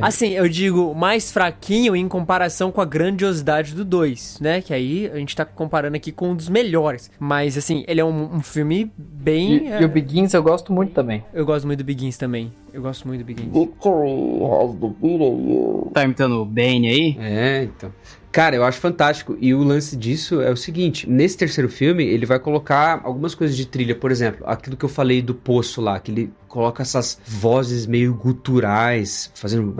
Assim, eu digo mais fraquinho em comparação com a grandiosidade do 2, né? Que aí a gente tá comparando aqui com um dos melhores. Mas, assim, ele é um, um filme bem. E, é, e o Begins eu gosto muito também. Eu gosto muito do Begins também. Eu gosto muito do Begins. Tá imitando o Bane aí? É, então. Cara, eu acho fantástico. E o lance disso é o seguinte: nesse terceiro filme, ele vai colocar algumas coisas de trilha. Por exemplo, aquilo que eu falei do poço lá, que ele coloca essas vozes meio guturais, fazendo.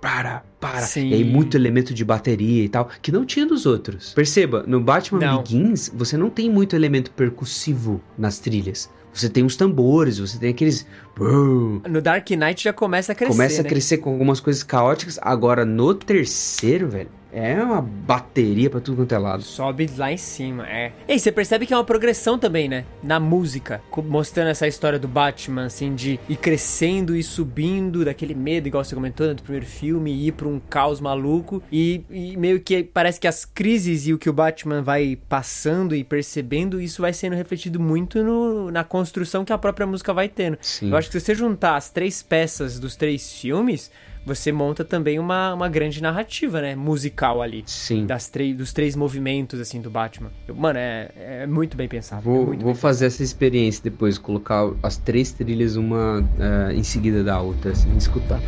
para, para. Sim. E aí muito elemento de bateria e tal, que não tinha nos outros. Perceba, no Batman Não. Begins, você não tem muito elemento percussivo nas trilhas. Você tem os tambores, você tem aqueles. No Dark Knight já começa a crescer. começa né? a crescer com algumas coisas caóticas. Agora, no terceiro, velho, é uma bateria pra tudo quanto é lado. Sobe lá em cima, é. E você percebe que é uma progressão também, né? Na música, mostrando essa história do Batman, assim, de ir crescendo e subindo daquele medo, igual você comentou, né, do primeiro filme, e ir pra um caos maluco. E, e meio que parece que as crises e o que o Batman vai passando e percebendo, isso vai sendo refletido muito no- na construção que a própria música vai tendo. Sim. Eu acho que se você juntar as três peças dos três filmes, você monta também uma, uma grande narrativa, né? Musical ali Sim. das dos três movimentos, assim, do Batman. Eu- mano, é, é muito bem pensado. é Vou, muito vou fazer essa experiência depois, colocar as três trilhas uma eh, em seguida da outra, assim, escutar.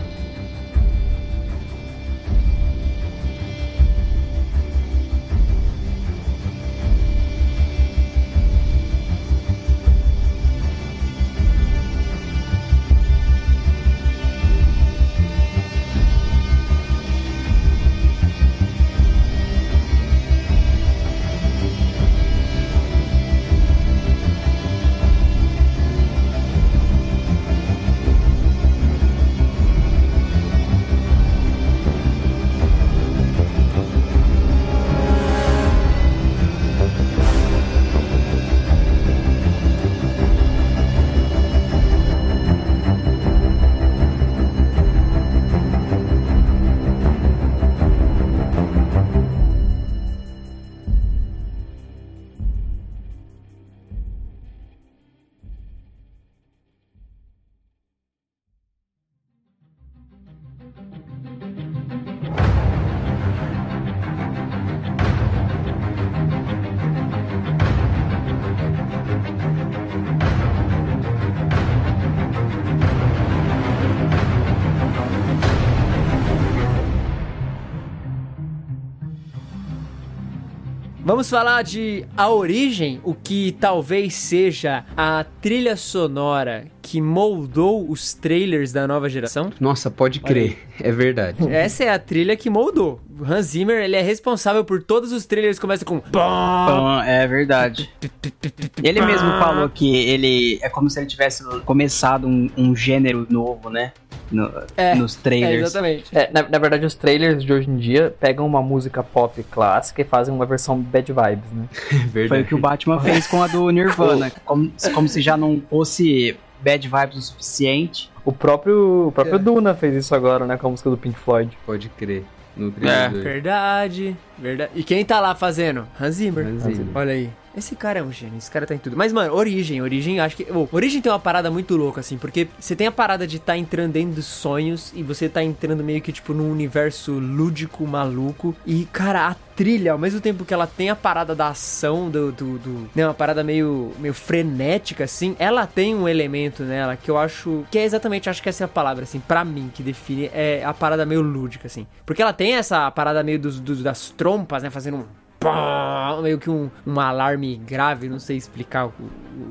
Vamos falar de A Origem, o que talvez seja a trilha sonora que moldou os trailers da nova geração. Nossa, pode crer, é verdade. Essa é a trilha que moldou. O Hans Zimmer, ele é responsável por todos os trailers que começam com... Bom, é verdade. Ele mesmo falou que ele é como se ele tivesse começado um, um gênero novo, né? No- É, nos É, trailers. exatamente. É, na, na verdade, os trailers de hoje em dia pegam uma música pop clássica e fazem uma versão bad vibes, né? É <laughs> Foi o verdade. que o Batman fez com a do Nirvana. <laughs> como, como se já não fosse bad vibes o suficiente. O próprio, o próprio Duna fez isso agora, né? Com a música do Pink Floyd. Pode crer. No É. Verdade, verdade. E quem tá lá fazendo? Hans Zimmer. Hans Zimmer. Olha aí. Esse cara é um gênio, esse cara tá em tudo. Mas, mano, Origem, Origem, acho que. ô, Origem tem uma parada muito louca, assim, porque você tem a parada de tá entrando dentro dos sonhos e você tá entrando meio que, tipo, num universo lúdico, maluco. E, cara, a trilha, ao mesmo tempo que ela tem a parada da ação, do. do, do né, uma parada meio, meio frenética, assim, ela tem um elemento nela que eu acho. Que é exatamente, acho que essa é a palavra, assim, pra mim, que define é a parada meio lúdica, assim. Porque ela tem essa parada meio dos, dos- das trompas, né, fazendo um pá, meio que um, um alarme grave, não sei explicar o,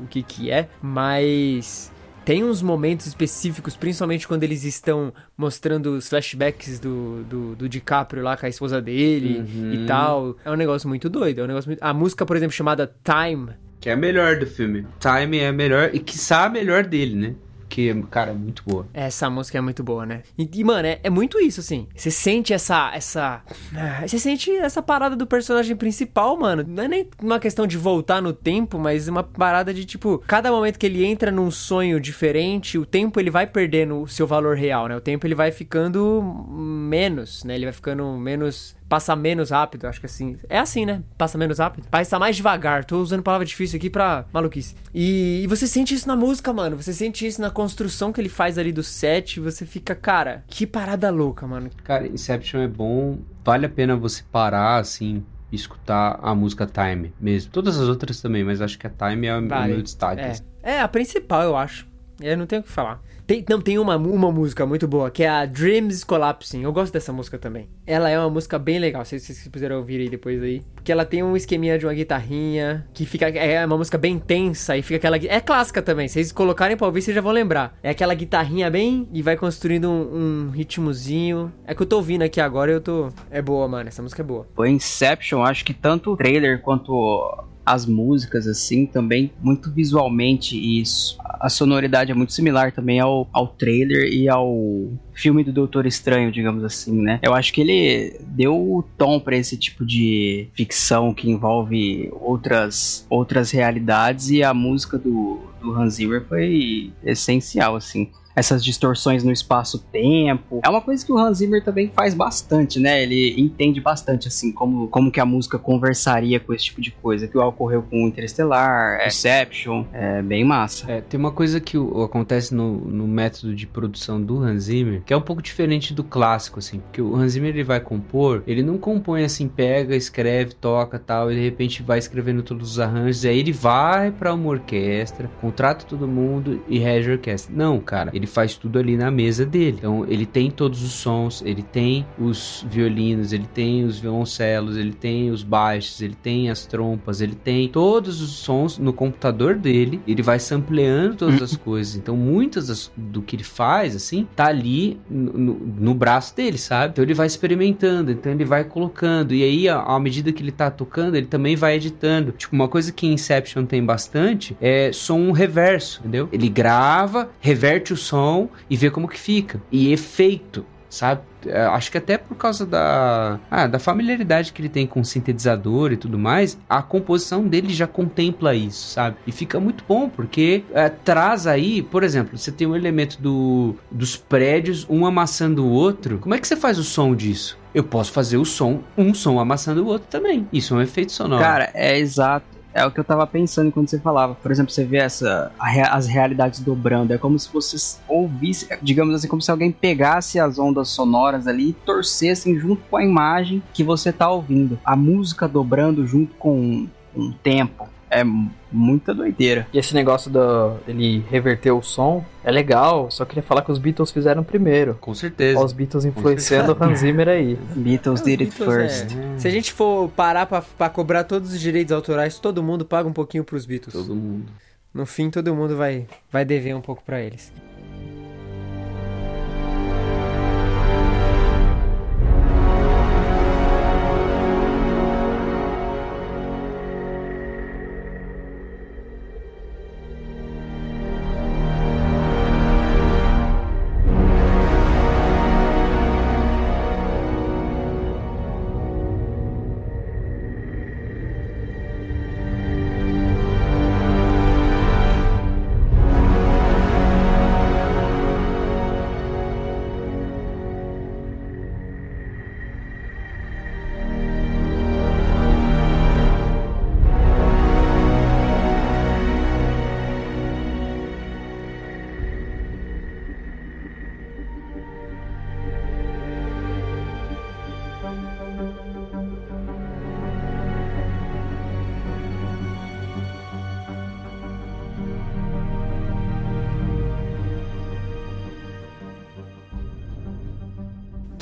o que que é, mas tem uns momentos específicos, principalmente quando eles estão mostrando os flashbacks do, do, do DiCaprio lá com a esposa dele Uhum. e tal. É um negócio muito doido, é um negócio muito... A música, por exemplo, chamada Time, Que é a melhor do filme. Time é a melhor, e quiçá a melhor dele, né? Que, cara, é muito boa. Essa música é muito boa, né? E, e, mano, é, é muito isso, assim. Você sente essa. essa. ah, Você sente essa parada do personagem principal, mano. Não é nem uma questão de voltar no tempo, mas uma parada de, tipo, cada momento que ele entra num sonho diferente, o tempo ele vai perdendo o seu valor real, né? O tempo ele vai ficando menos, né? Ele vai ficando menos. Passa menos rápido, acho que assim. É assim, né? Passa menos rápido. Passa mais devagar. Tô usando palavra difícil aqui pra maluquice. E, e você sente isso na música, mano. Você sente isso na construção que ele faz ali do set. Você fica, cara, que parada louca, mano. Cara, Inception é bom. Vale a pena você parar, assim, e escutar a música Time mesmo. Todas as outras também, mas acho que a Time é o Vale. meu destaque. É. assim. é, a principal, eu acho. Eu não tenho o que falar. Tem, não, tem uma, uma música muito boa, que é a Dreams Collapsing. Eu gosto dessa música também. Ela é uma música bem legal, se vocês puderam ouvir aí depois aí. Porque ela tem um esqueminha de uma guitarrinha, que fica. É uma música bem tensa e fica aquela. É clássica também. Se vocês colocarem pra ouvir, vocês já vão lembrar. É aquela guitarrinha bem. e vai construindo um, um ritmozinho. É que eu tô ouvindo aqui agora eu tô. É boa, mano. Essa música é boa. O Inception, acho que tanto o trailer quanto as músicas, assim, também muito visualmente isso. A sonoridade é muito similar também ao, ao trailer e ao filme do Doutor Estranho, digamos assim, né? Eu acho que ele deu o tom para esse tipo de ficção que envolve outras, outras realidades e a música do, do Hans Zimmer foi essencial, assim essas distorções no espaço-tempo. É uma coisa que o Hans Zimmer também faz bastante, né? Ele entende bastante, assim, como, como que a música conversaria com esse tipo de coisa, que ocorreu com Interestelar, Inception, é bem massa. É, tem uma coisa que acontece no, no método de produção do Hans Zimmer, que é um pouco diferente do clássico, assim, porque o Hans Zimmer ele vai compor, ele não compõe assim, pega, escreve, toca tal, e de repente vai escrevendo todos os arranjos, aí ele vai para uma orquestra, contrata todo mundo e rege a orquestra. Não, cara, ele ele faz tudo ali na mesa dele. Então ele tem todos os sons, ele tem os violinos, ele tem os violoncelos, ele tem os baixos, ele tem as trompas, ele tem todos os sons no computador dele. Ele vai sampleando todas as <laughs> coisas. Então muitas das, do que ele faz, assim, tá ali no, no, braço dele, sabe? Então ele vai experimentando, então ele vai colocando. E aí, à medida que ele tá tocando, ele também vai editando. Tipo, uma coisa que Inception tem bastante é som reverso, entendeu? Ele grava, reverte o som som e ver como que fica. E efeito, sabe? É, acho que até por causa da, ah, da familiaridade que ele tem com o sintetizador e tudo mais, a composição dele já contempla isso, sabe? E fica muito bom, porque é, traz aí, por exemplo, você tem um elemento do, dos prédios, um amassando o outro. Como é que você faz o som disso? Eu posso fazer o som, um som amassando o outro também. Isso é um efeito sonoro. Cara, é exato. É o que eu tava pensando quando você falava. Por exemplo, você vê essa, as realidades dobrando. É como se você ouvisse, digamos assim, como se alguém pegasse as ondas sonoras ali e torcessem junto com a imagem que você tá ouvindo. A música dobrando junto com um tempo. É muita doideira. E esse negócio do ele reverter o som é legal, só queria falar que os Beatles fizeram primeiro. Com certeza. Olha os Beatles influenciando o Hans Zimmer aí. <laughs> Beatles did it first. É. Se a gente for parar pra, pra cobrar todos os direitos autorais, todo mundo paga um pouquinho pros Beatles. Todo mundo. No fim, todo mundo vai, vai dever um pouco para eles.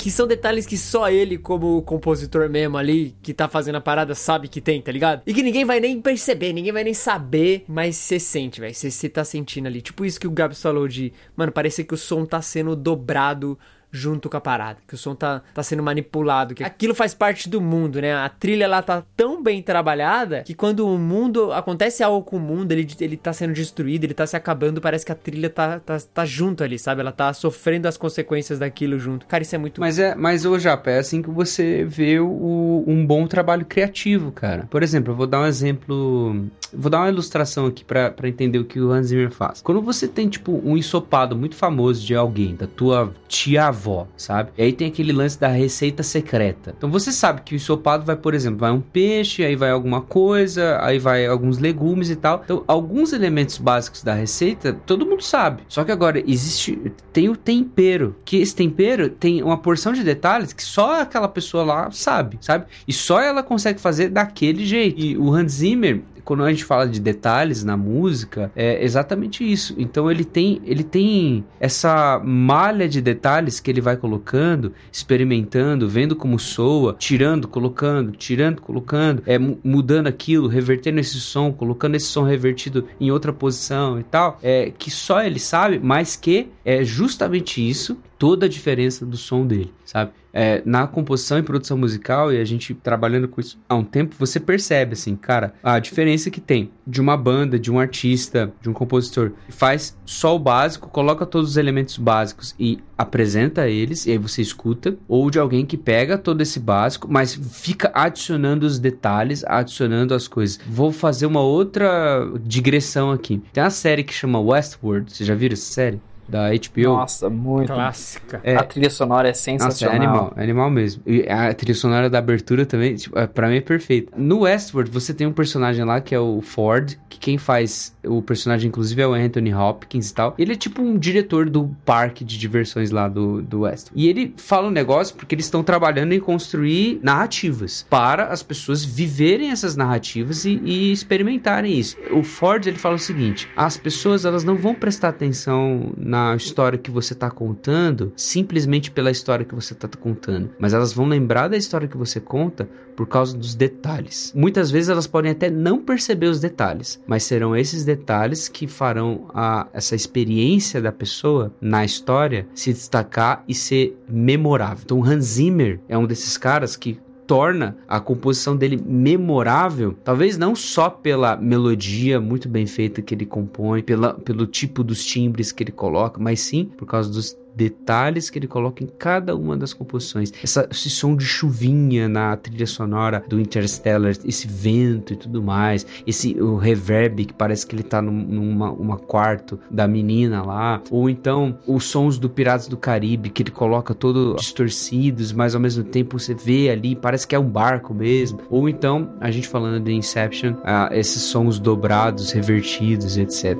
Que são detalhes que só ele, como compositor mesmo ali, que tá fazendo a parada, sabe que tem, tá ligado? E que ninguém vai nem perceber, ninguém vai nem saber, mas você sente, velho. Você tá sentindo ali. Tipo isso que o Gabs falou de, mano, parece que o som tá sendo dobrado junto com a parada, que o som tá, tá sendo manipulado, que aquilo faz parte do mundo, né? A trilha ela tá tão bem trabalhada que quando o mundo acontece algo com o mundo, ele, ele tá sendo destruído, ele tá se acabando, parece que a trilha tá, tá, tá junto ali, sabe? Ela tá sofrendo as consequências daquilo junto. Cara, isso é muito Mas é, mas ô Japa, é assim que você vê o, um bom trabalho criativo, cara. Por exemplo, eu vou dar um exemplo, vou dar uma ilustração aqui para entender o que o Hans Zimmer faz. Quando você tem tipo um ensopado muito famoso de alguém, da tua tia avó, sabe? E aí tem aquele lance da receita secreta. Então você sabe que o ensopado vai, por exemplo, vai um peixe, aí vai alguma coisa, aí vai alguns legumes e tal. Então, alguns elementos básicos da receita, todo mundo sabe. Só que agora existe tem o tempero, que esse tempero tem uma porção de detalhes que só aquela pessoa lá sabe, sabe? E só ela consegue fazer daquele jeito. E o Hans Zimmer, quando a gente fala de detalhes na música, é exatamente isso. Então ele tem, ele tem essa malha de detalhes que ele vai colocando, experimentando, vendo como soa, tirando, colocando, tirando, colocando, é, mudando aquilo, revertendo esse som, colocando esse som revertido em outra posição e tal, é que só ele sabe, mas que é justamente isso toda a diferença do som dele, sabe? É, na composição e produção musical, e a gente trabalhando com isso há um tempo, você percebe, assim, cara, a diferença que tem de uma banda, de um artista, de um compositor, que faz só o básico, coloca todos os elementos básicos e apresenta eles, e aí você escuta, ou de alguém que pega todo esse básico, mas fica adicionando os detalhes, adicionando as coisas. Vou fazer uma outra digressão aqui. Tem uma série que chama Westworld, vocês já viram essa série? Da HBO. Nossa, muito. Clássica. É, a trilha sonora é sensacional. Nossa, é animal, é animal mesmo. E a trilha sonora da abertura também, tipo, é, pra mim é perfeita. No Westworld, você tem um personagem lá que é o Ford, que quem faz o personagem, inclusive, é o Anthony Hopkins e tal. Ele é tipo um diretor do parque de diversões lá do, do Westworld. E ele fala um negócio porque eles estão trabalhando em construir narrativas para as pessoas viverem essas narrativas e, e experimentarem isso. O Ford, ele fala o seguinte, as pessoas, elas não vão prestar atenção na na história que você está contando simplesmente pela história que você está contando, mas elas vão lembrar da história que você conta por causa dos detalhes. Muitas vezes elas podem até não perceber os detalhes, mas serão esses detalhes que farão a, essa experiência da pessoa na história se destacar e ser memorável. Então, Hans Zimmer é um desses caras que torna a composição dele memorável, talvez não só pela melodia muito bem feita que ele compõe, pela, pelo tipo dos timbres que ele coloca, mas sim por causa dos detalhes que ele coloca em cada uma das composições. Essa, esse som de chuvinha na trilha sonora do Interstellar, esse vento e tudo mais, esse o reverb que parece que ele tá num, numa uma quarto da menina lá, ou então os sons do Piratas do Caribe que ele coloca todo distorcidos, mas ao mesmo tempo você vê ali, parece que é um barco mesmo, ou então a gente falando de Inception, ah, esses sons dobrados, revertidos, etc.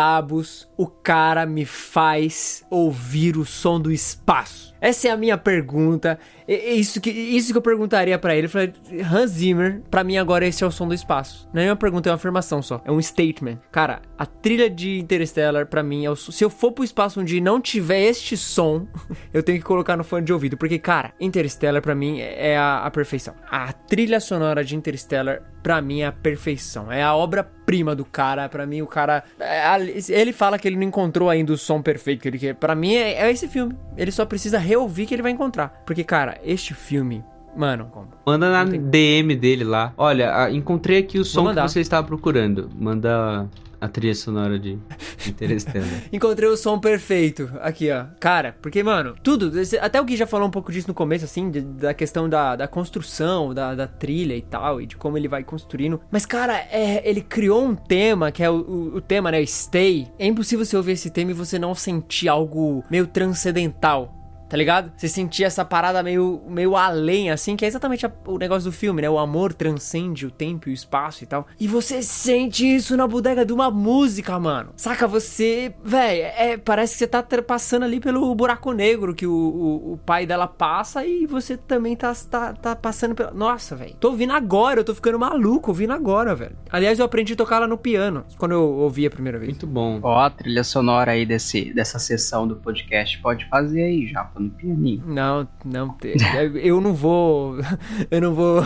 diabos o cara me faz ouvir o som do espaço? Essa é a minha pergunta. É isso que, isso que eu perguntaria para ele. Eu falei, Hans Zimmer, pra mim agora esse é o som do espaço. Não é uma pergunta, é uma afirmação só. É um statement. Cara, a trilha de Interstellar, pra mim, é o Se eu for pro espaço onde não tiver este som, <laughs> eu tenho que colocar no fone de ouvido. Porque, cara, Interstellar, pra mim, é a, a perfeição. A trilha sonora de Interstellar, pra mim, é a perfeição. É a obra-prima do cara. Pra mim, o cara. É, ele fala que ele não encontrou ainda o som perfeito que ele quer. Pra mim, é, é esse filme. Ele só precisa reouvir que ele vai encontrar. Porque, cara, este filme Mano, como? Manda na tem... DM dele lá. Olha, encontrei aqui o som que você estava procurando. Manda a trilha sonora de Interstellar. <laughs> Encontrei o som perfeito aqui, ó. Cara, porque, mano, tudo. Até o Gui já falou um pouco disso no começo, assim, de, da questão da, da construção, da, da, trilha e tal, e de como ele vai construindo. Mas, cara, é, ele criou um tema, que é o, o, o tema, né? Stay. É impossível você ouvir esse tema e você não sentir algo meio transcendental tá ligado? Você sentia essa parada meio, meio além, assim, que é exatamente a- o negócio do filme, né? O amor transcende o tempo e o espaço e tal. E você sente isso na bodega de uma música, mano. Saca? Você, véi, é, parece que você tá passando ali pelo buraco negro que o, o, o pai dela passa e você também tá, tá, tá passando pelo. Nossa, velho. Tô ouvindo agora, eu tô ficando maluco ouvindo agora, velho. Aliás, eu aprendi a tocar ela no piano quando eu ouvi a primeira vez. Muito bom. Ó, a trilha sonora aí desse, dessa sessão do podcast pode fazer aí, já no pianinho. Não, não, <laughs> eu não vou, <laughs> eu não vou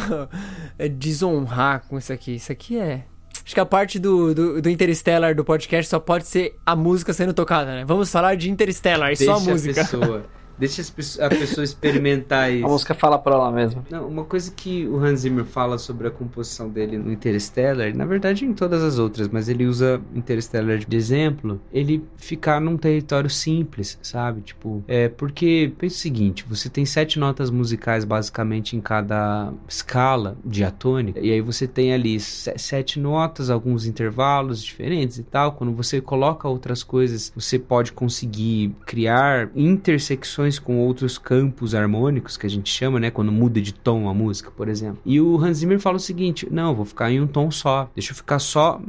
é, desonrar com isso aqui. Isso aqui é. Acho que a parte do, do, do Interstellar do podcast só pode ser a música sendo tocada, né? Vamos falar de Interstellar só a música. a pessoa. <laughs> Deixa a pessoa experimentar <laughs> isso. A música fala pra ela mesma. Não, uma coisa que o Hans Zimmer fala sobre a composição dele no Interstellar, na verdade em todas as outras, mas ele usa Interstellar de exemplo, ele ficar num território simples, sabe? Tipo, é porque, pensa o seguinte, você tem sete notas musicais basicamente em cada escala diatônica, e aí você tem ali se- sete notas, alguns intervalos diferentes e tal, quando você coloca outras coisas, você pode conseguir criar intersecções com outros campos harmônicos, que a gente chama, né? Quando muda de tom a música, por exemplo. E o Hans Zimmer fala o seguinte: não, vou ficar em um tom só. Deixa eu ficar só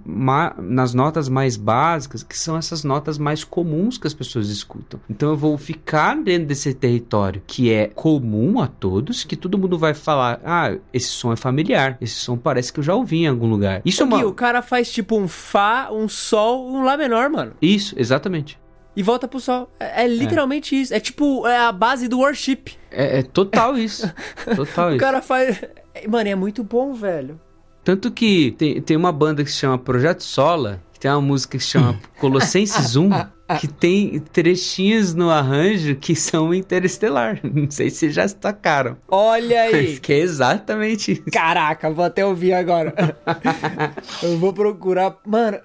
nas notas mais básicas, que são essas notas mais comuns que as pessoas escutam. Então eu vou ficar dentro desse território que é comum a todos, que todo mundo vai falar: ah, esse som é familiar, esse som parece que eu já ouvi em algum lugar. Isso é uma. o cara faz tipo um Fá, um Sol, um Lá menor, mano. Isso, exatamente. E volta pro Sol. É, é literalmente isso. É tipo é a base do worship. É, é total isso. <laughs> Total O isso. cara faz. Mano, é muito bom, velho. Tanto que tem, tem uma banda que se chama Projeto Sola, que tem uma música que se chama <laughs> Colossenses 1, que tem trechinhos no arranjo que são interestelar. <laughs> Não sei se já destacaram. Olha aí. Que é exatamente isso. Caraca, vou até ouvir agora. eu vou procurar. Mano.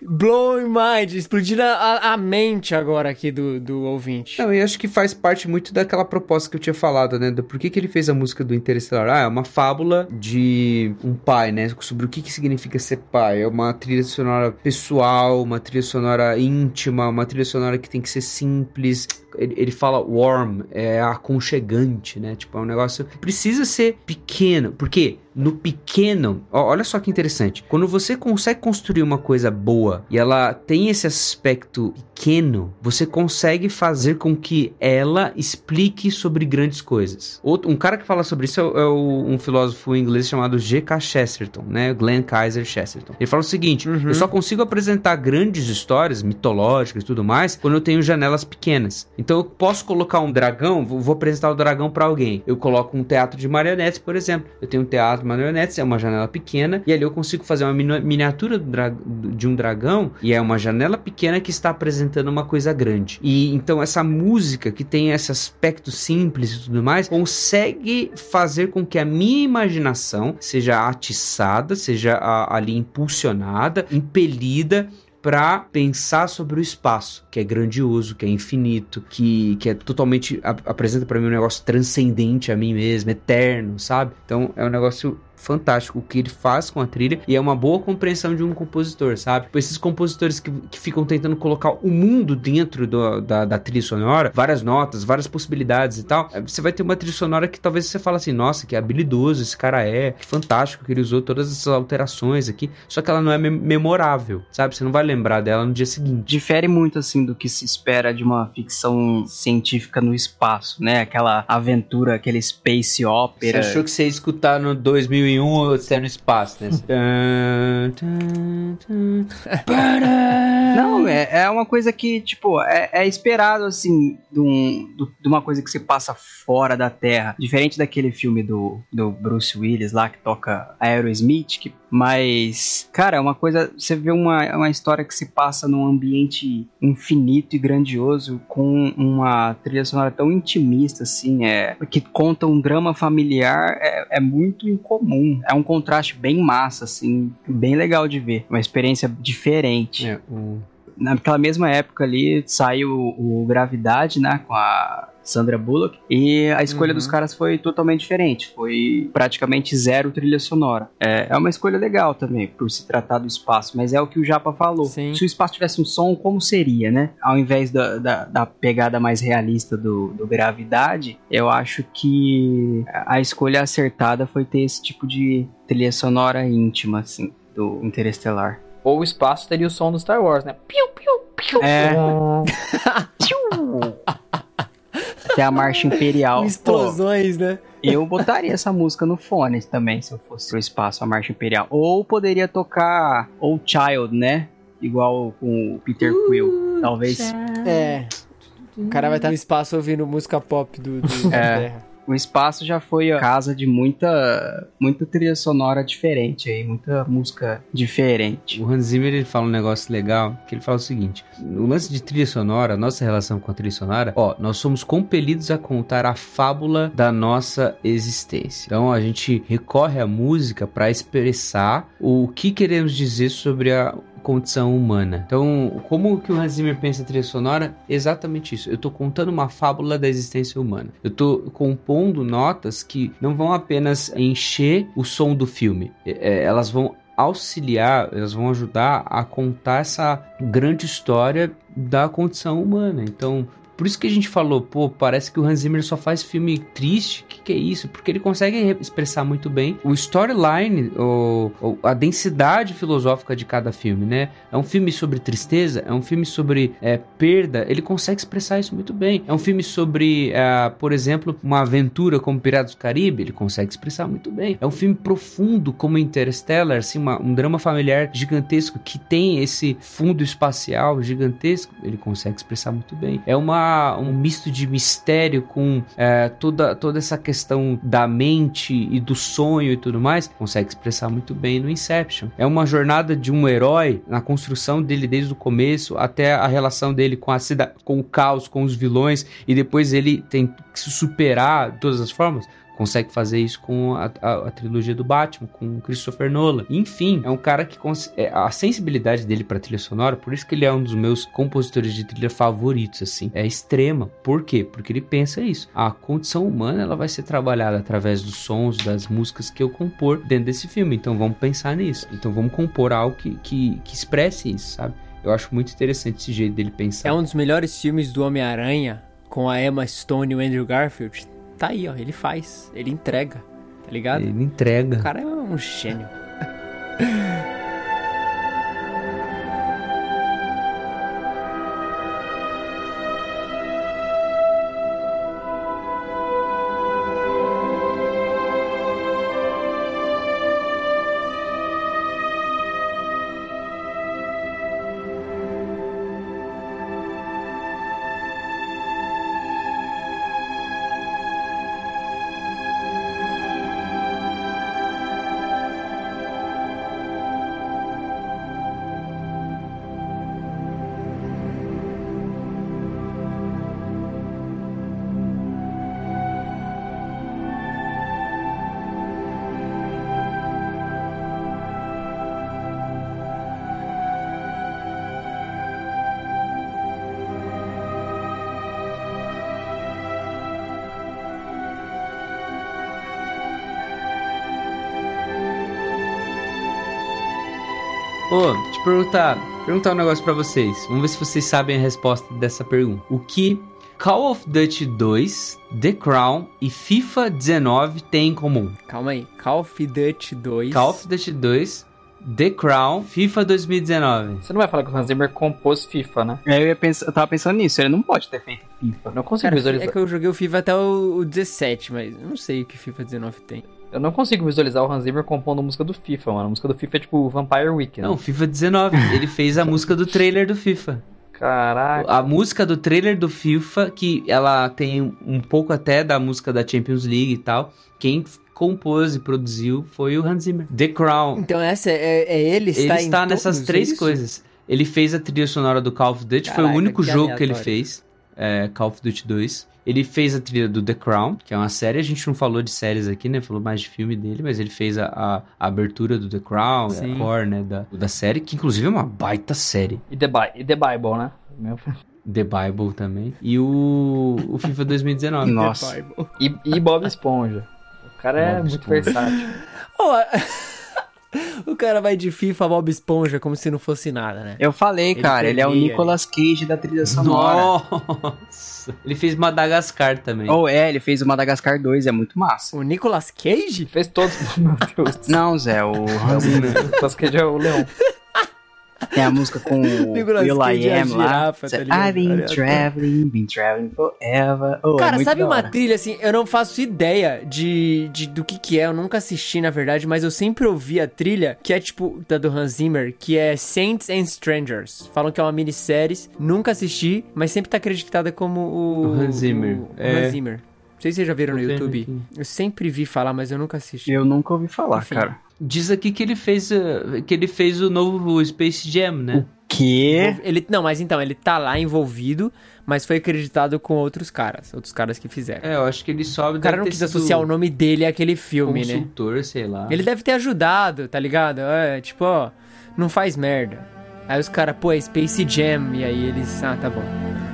Blowing mind, explodindo a, a mente agora aqui do, do ouvinte. Não, e acho que faz parte muito daquela proposta que eu tinha falado, né? Do por que, que ele fez a música do Interestelar. Ah, é uma fábula de um pai, né? Sobre o que, que significa ser pai. É uma trilha sonora pessoal, uma trilha sonora íntima, uma trilha sonora que tem que ser simples. Ele, ele fala warm, é aconchegante, né? Tipo, é um negócio que precisa ser pequeno. Porque no pequeno, ó, olha só que interessante. Quando você consegue construir uma coisa boa e ela tem esse aspecto pequeno, você consegue fazer com que ela explique sobre grandes coisas. Outro, um cara que fala sobre isso é, é um filósofo inglês chamado G.K. Chesterton, né? Glenn Kaiser Chesterton. Ele fala o seguinte: Uhum. eu só consigo apresentar grandes histórias mitológicas e tudo mais quando eu tenho janelas pequenas. Então eu posso colocar um dragão, vou, apresentar o dragão para alguém. Eu coloco um teatro de marionetes, por exemplo. Eu tenho um teatro de marionetes, é uma janela pequena, e ali eu consigo fazer uma mini- miniatura de um dragão, e é uma janela pequena que está apresentando uma coisa grande. E então essa música que tem esse aspecto simples e tudo mais, consegue fazer com que a minha imaginação seja atiçada, seja ali impulsionada, impelida para pensar sobre o espaço, que é grandioso, que é infinito, que, que é totalmente ap- apresenta para mim um negócio transcendente a mim mesmo, eterno, sabe? Então é um negócio fantástico o que ele faz com a trilha e é uma boa compreensão de um compositor, sabe? Esses compositores que, que ficam tentando colocar o mundo dentro do- da, da trilha sonora, várias notas, várias possibilidades e tal, eh, você vai ter uma trilha sonora que talvez você fale assim, nossa, que habilidoso esse cara é, que fantástico que ele usou todas essas alterações aqui, só que ela não é mem- memorável, sabe? Você não vai lembrar dela no dia seguinte. Difere muito, assim, do que se espera de uma ficção científica no espaço, né? Aquela aventura, aquele space opera. Você achou que você ia escutar no 2001 ou você é no espaço, né? Para. Não, é, é uma coisa que, tipo, é, é esperado, assim, de, um, do- de uma coisa que se passa fora da Terra. Diferente daquele filme do, do Bruce Willis lá, que toca Aerosmith, que, mas, cara, é uma coisa, você vê uma, uma história que se passa num ambiente infinito e grandioso, com uma trilha sonora tão intimista, assim, é, que conta um drama familiar, é, é muito incomum. É um contraste bem massa, assim, bem legal de ver. Uma experiência diferente. É, o- naquela mesma época ali saiu o, o Gravidade, né? Com a Sandra Bullock. E a escolha Uhum. dos caras foi totalmente diferente. Foi praticamente zero trilha sonora. É, é uma escolha legal também, por se tratar do espaço. Mas é o que o Japa falou. Sim. Se o espaço tivesse um som, como seria, né? Ao invés da, da, da pegada mais realista do, do Gravidade, eu acho que a escolha acertada foi ter esse tipo de trilha sonora íntima, assim, do Interestelar. Ou o espaço teria o som do Star Wars, né? Piu, piu, piu. É. <laughs> <laughs> Tem a marcha imperial. <laughs> Pô, Explosões, né? eu botaria essa música no fone também, se eu fosse pro espaço, a marcha imperial. Ou poderia tocar Old Child, né? Igual com o Peter Quill. Talvez. É. O cara vai estar no espaço ouvindo música pop do, do da É. Terra. O espaço já foi a casa de muita, muita trilha sonora diferente aí, muita música diferente. O Hans Zimmer ele fala um negócio legal, que ele fala o seguinte: no lance de trilha sonora, nossa relação com a trilha sonora, ó, nós somos compelidos a contar a fábula da nossa existência. Então a gente recorre à música para expressar o que queremos dizer sobre a condição humana. Então, como que o Hans Zimmer pensa trilha sonora? Exatamente isso. Eu tô contando uma fábula da existência humana. Eu tô compondo notas que não vão apenas encher o som do filme. É, elas vão auxiliar, elas vão ajudar a contar essa grande história da condição humana. Então, por isso que a gente falou, pô, parece que o Hans Zimmer só faz filme triste. Que, que é isso? Porque ele consegue re- expressar muito bem o storyline, o, o- a densidade filosófica de cada filme, né? É um filme sobre tristeza, é um filme sobre é, perda, ele consegue expressar isso muito bem. É um filme sobre, é, por exemplo, uma aventura como Piratas do Caribe, ele consegue expressar muito bem. É um filme profundo como Interstellar, assim, uma- um drama familiar gigantesco que tem esse fundo espacial gigantesco, ele consegue expressar muito bem. É uma, um misto de mistério com é, toda, toda essa questão da mente e do sonho e tudo mais, consegue expressar muito bem no Inception. É uma jornada de um herói na construção dele desde o começo até a relação dele com a cidade, com o caos, com os vilões e depois ele tem que se superar de todas as formas. Consegue fazer isso com a, a- a trilogia do Batman, com Christopher Nolan. Enfim, é um cara que é, a sensibilidade dele pra trilha sonora, por isso que ele é um dos meus compositores de trilha favoritos, assim, é extrema. Por quê? Porque ele pensa isso. A condição humana ela vai ser trabalhada através dos sons, das músicas que eu compor dentro desse filme. Então vamos pensar nisso. Então vamos compor algo que, que, que expresse isso, sabe? Eu acho muito interessante esse jeito dele pensar. É um dos melhores filmes do Homem-Aranha com a Emma Stone e o Andrew Garfield. Tá aí, ó. Ele faz. Ele entrega. Tá ligado? Ele entrega. O cara é um gênio. <laughs> perguntar, perguntar um negócio pra vocês. Vamos ver se vocês sabem a resposta dessa pergunta. O que Call of Duty 2, The Crown e FIFA 19 têm em comum? Calma aí. Call of Duty 2. Call of Duty 2, The Crown, FIFA 2019. Você não vai falar que o Hans Zimmer compôs FIFA, né? É, Eu, ia pensar, eu tava pensando nisso, ele não pode ter feito FIFA. Não consigo Cara, visualizar. é que eu joguei o FIFA até o, o 17, mas eu não sei o que FIFA 19 tem. Eu não consigo visualizar o Hans Zimmer compondo música do FIFA, mano. A música do FIFA é tipo Vampire Week, né? Não, FIFA 19. <laughs> Ele fez a música do trailer do FIFA. Caraca. A música do trailer do FIFA, que ela tem um pouco até da música da Champions League e tal. Quem compôs e produziu foi o Hans Zimmer. The Crown. Então essa é, é ele Ele está em está nessas todos, três é isso? coisas. Ele fez a trilha sonora do Call of Duty, foi o Caraca, único que jogo que ele fez. É, Call of Duty 2. Ele fez a trilha do The Crown, que é uma série. A gente não falou de séries aqui, né? Falou mais de filme dele, mas ele fez a, a- a abertura do The Crown, Sim. a core, né? Da, da série, que inclusive é uma baita série. E The, Bi- e The Bible, né? Meu- The Bible também. E o, o FIFA 2019. Nossa. E, e Bob Esponja. O cara é Bob muito Esponja. versátil. Ô, o cara vai de FIFA Bob Esponja como se não fosse nada, né? Eu falei, Ele cara, ele é o Nicolas Cage da trilha sonora. Nossa! Ele fez Madagascar também. Ou é, ele fez o Madagascar 2, é muito massa. O Nicolas Cage? Fez todos. Meu Deus. Não, Zé, o Hans Zimmer. Nicolas Cage é o leão. Tem a música com o <laughs> Nicolas Will I é Am lá. tá? I've been traveling, been traveling forever. Oh, é Cara, muito sabe uma trilha assim? Eu não faço ideia de, de do que que é. Eu nunca assisti, na verdade, mas eu sempre ouvi a trilha que é tipo da do Hans Zimmer, que é Saints and Strangers. Falam que é uma minissérie. Nunca assisti, mas sempre tá acreditada como o, O Hans Zimmer. o É. Hans Zimmer. Não sei se vocês já viram Tô no YouTube. aqui. Eu sempre vi falar, mas eu nunca assisti. Eu nunca ouvi falar, Enfim. cara. Diz aqui que ele fez uh, que ele fez o novo Space Jam, né? Que? Ele, não, mas então, ele tá lá envolvido, mas foi acreditado com outros caras. Outros caras que fizeram. É, eu acho que ele sobe O cara não quis associar o nome dele àquele filme, né? consultor, sei lá. Ele deve ter ajudado, tá ligado? É, tipo, ó, não faz merda. Aí os caras, pô, é Space Jam. E aí eles, ah, tá bom.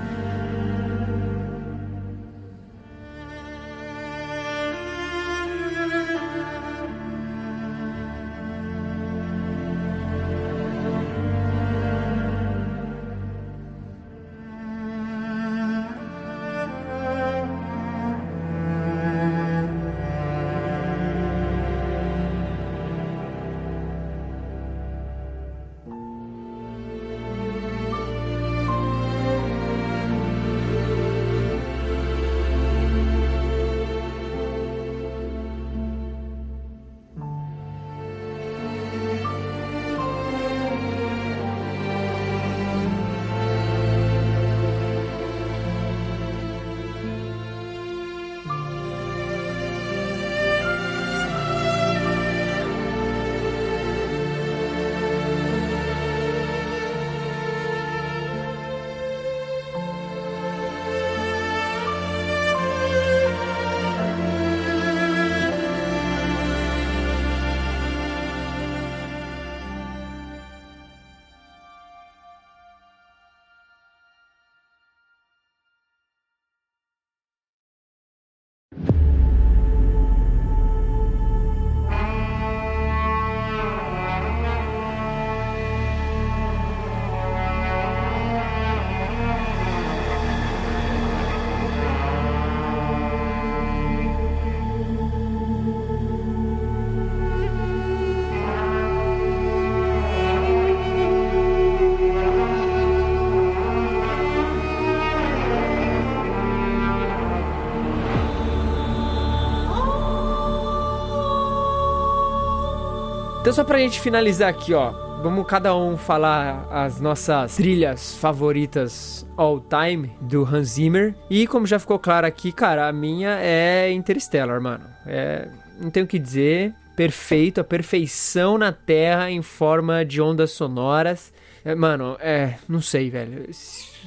Então, só pra gente finalizar aqui, ó. Vamos cada um falar as nossas trilhas favoritas all time do Hans Zimmer. E como já ficou claro aqui, cara, a minha é Interstellar, mano. É, não tenho o que dizer. Perfeito, a perfeição na Terra em forma de ondas sonoras. É, mano, é. Não sei, velho.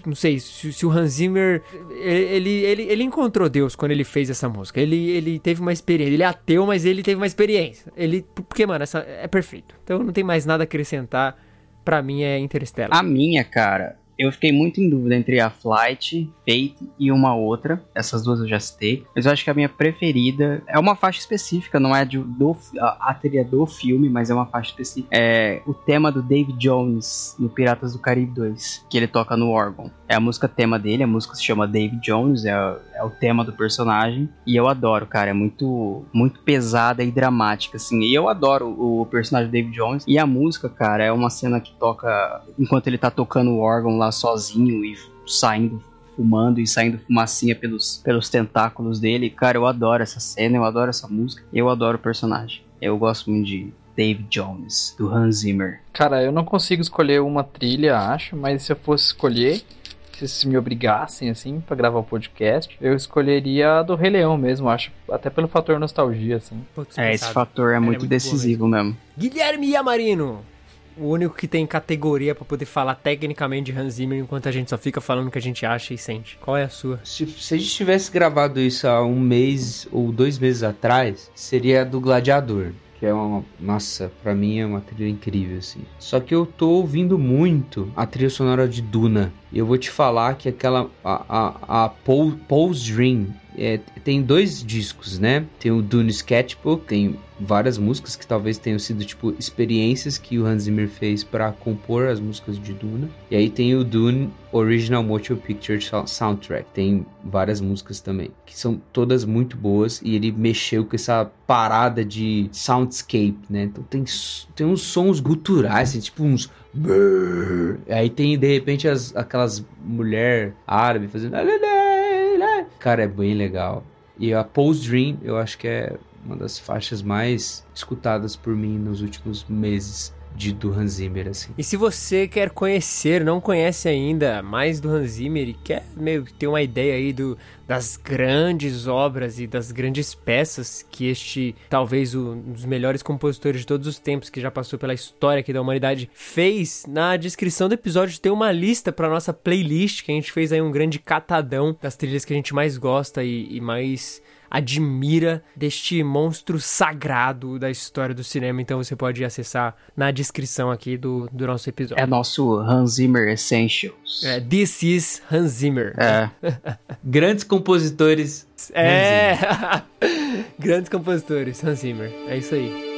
Não sei, se, se o Hans Zimmer. Ele, ele, ele encontrou Deus quando ele fez essa música. Ele, ele teve uma experiência. Ele é ateu, mas ele teve uma experiência. Ele. Porque, mano, essa é perfeito. Então não tem mais nada a acrescentar. Pra mim é Interstellar. A minha, cara, eu fiquei muito em dúvida entre a Flight, Fate e uma outra. Essas duas eu já citei. Mas eu acho que a minha preferida é uma faixa específica, não é de, do, a, a trilha do filme, mas é uma faixa específica. É o tema do David Jones no Piratas do Caribe 2, que ele toca no órgão. É a música tema dele, a música se chama David Jones, é, é o tema do personagem. E eu adoro, cara, é muito, muito pesada e dramática, assim. E eu adoro o personagem do David Jones. E a música, cara, é uma cena que toca enquanto ele tá tocando o órgão lá sozinho e saindo fumando e saindo fumacinha pelos, pelos tentáculos dele. Cara, eu adoro essa cena, eu adoro essa música, eu adoro o personagem. Eu gosto muito de David Jones, do Hans Zimmer. Cara, eu não consigo escolher uma trilha, acho, mas se eu fosse escolher, se vocês me obrigassem, assim, pra gravar o podcast, eu escolheria a do Rei Leão mesmo, acho. Até pelo fator nostalgia, assim. Putz, É, esse fator é é muito muito decisivo mesmo. Guilherme Yamarino. O único que tem categoria pra poder falar tecnicamente de Hans Zimmer enquanto a gente só fica falando o que a gente acha e sente. Qual é a sua? Se, se a gente tivesse gravado isso há um mês ou dois meses atrás, seria a do Gladiador. Que é uma. Nossa, pra mim é uma trilha incrível, assim. Só que eu tô ouvindo muito a trilha sonora de Duna. E eu vou te falar que aquela. A, a, a Paul, Paul's Dream. É, tem dois discos, né? Tem o Dune Sketchbook, tem várias músicas que talvez tenham sido tipo experiências que o Hans Zimmer fez para compor as músicas de Duna. E aí tem o Dune Original Motion Picture Sou- Soundtrack. Tem várias músicas também, que são todas muito boas e ele mexeu com essa parada de soundscape, né? Então tem tem uns sons guturais, assim, tipo uns. Aí tem de repente as, aquelas mulher árabe fazendo Cara, é bem legal. E a Pose Dream, eu acho que é uma das faixas mais escutadas por mim nos últimos meses de do Hans Zimmer, assim. E se você quer conhecer, não conhece ainda mais do Hans Zimmer e quer meio ter uma ideia aí do, das grandes obras e das grandes peças que este, talvez um dos melhores compositores de todos os tempos que já passou pela história aqui da humanidade, fez, na descrição do episódio tem uma lista para nossa playlist que a gente fez aí um grande catadão das trilhas que a gente mais gosta e, e mais admira deste monstro sagrado da história do cinema. Então você pode acessar na descrição aqui do, do nosso episódio. É nosso Hans Zimmer Essentials. É, This is Hans Zimmer. É. <laughs> Grandes compositores. É. <laughs> Grandes compositores, Hans Zimmer. É isso aí.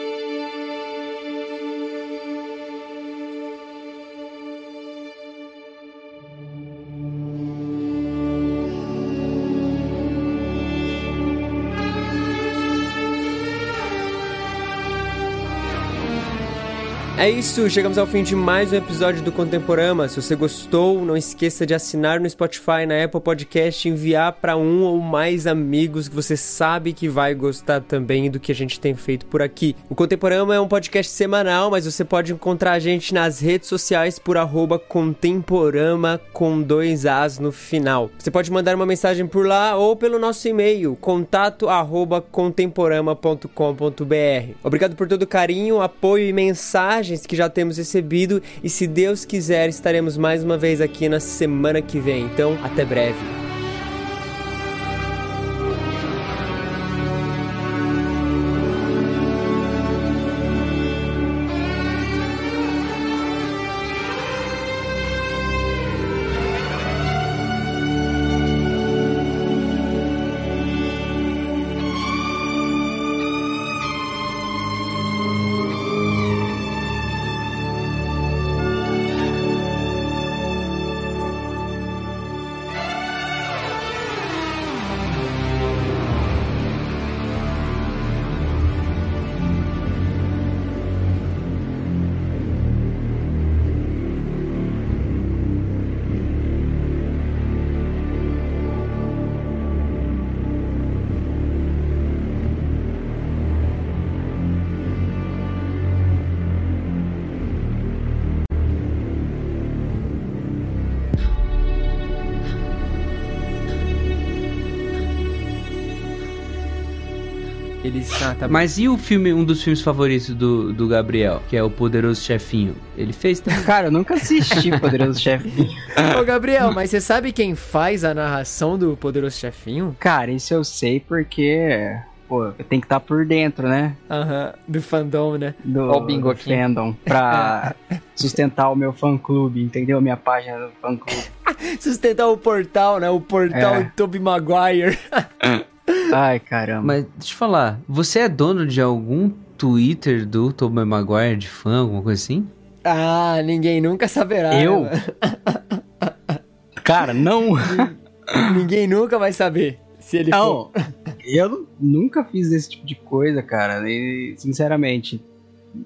É isso, chegamos ao fim de mais um episódio do Contemporama. Se você gostou, não esqueça de assinar no Spotify, na Apple Podcast, enviar para um ou mais amigos que você sabe que vai gostar também do que a gente tem feito por aqui. O Contemporama é um podcast semanal, mas você pode encontrar a gente nas redes sociais por Contemporama com dois As no final. Você pode mandar uma mensagem por lá ou pelo nosso e-mail, contato contemporama.com.br. Obrigado por todo o carinho, apoio e mensagens que já temos recebido e se Deus quiser estaremos mais uma vez aqui na semana que vem. Então, até breve. Ah, tá. Mas e o filme, um dos filmes favoritos do, do Gabriel, que é o Poderoso Chefinho? Ele fez também. <laughs> Cara, eu nunca assisti Poderoso Chefe. Ô, Gabriel, mas você sabe quem faz a narração do Poderoso Chefinho? Cara, isso eu sei porque, pô, eu tenho que estar por dentro, né? Aham, do fandom, né? Do, Ó o bingo do aqui. fandom. Pra <laughs> sustentar o meu fã-clube, entendeu? Minha página do fã-clube. <laughs> Sustentar o portal, né? O portal É. Tobey Maguire. Ai, caramba. Mas deixa eu falar, você é dono de algum Twitter do Tobey Maguire de fã, alguma coisa assim? Ah, ninguém nunca saberá. né, Eu? mano? Cara, não. <laughs> ninguém nunca vai saber se ele for. Não, <laughs> eu nu- nunca fiz esse tipo de coisa, cara. E, sinceramente,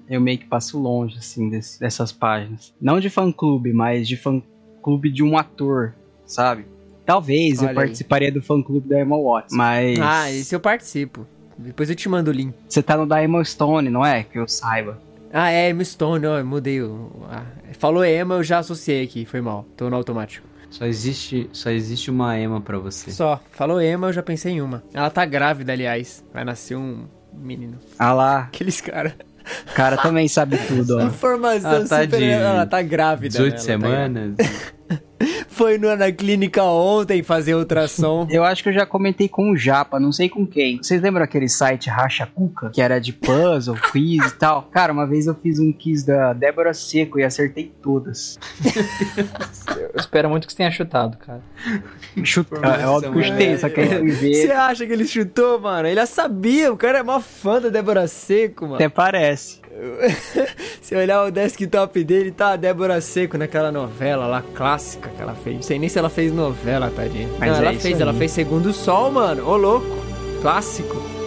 eu meio que passo longe, assim, desse- dessas páginas. Não de fã-clube, mas de fã-clube de um ator, sabe? Talvez Olha eu aí. participaria do fã-clube da Emma Watson, mas... Ah, esse eu participo. Depois eu te mando o link. Você tá no da Emma Stone, não é? Que eu saiba. Ah, é, Emma Stone, ó, eu mudei o... ah, falou Emma, eu já associei aqui, foi mal. Tô no automático. Só existe, só existe uma Emma pra você. Só, falou Emma, eu já pensei em uma. Ela tá grávida, aliás. Vai nascer um menino. Ah lá, Aqueles caras. O cara também sabe <laughs> tudo, ó. Informação Ela tá super... de Ela tá grávida. 18 né? Tá semanas. <laughs> Foi no- na clínica ontem fazer ultrassom. <laughs> Eu acho que eu já comentei com o Japa, não sei com quem. Vocês lembram aquele site Racha Cuca? Que era de puzzle, <laughs> quiz e tal? Cara, uma vez eu fiz um quiz da Débora Seco e acertei todas. Eu espero muito que você tenha chutado, cara. Chuta, é óbvio que eu chutei, só que aí Você ver. acha que ele chutou, mano? Ele já sabia, o cara é mó fã da Débora Seco, mano. Até parece. <laughs> Se olhar o desktop dele, tá a Débora Seco naquela novela lá, clássica que ela fez. Não sei nem se ela fez novela, tadinha. Mas Não, é ela fez, aí. ela fez Segundo Sol, mano. Ô, louco. Clássico.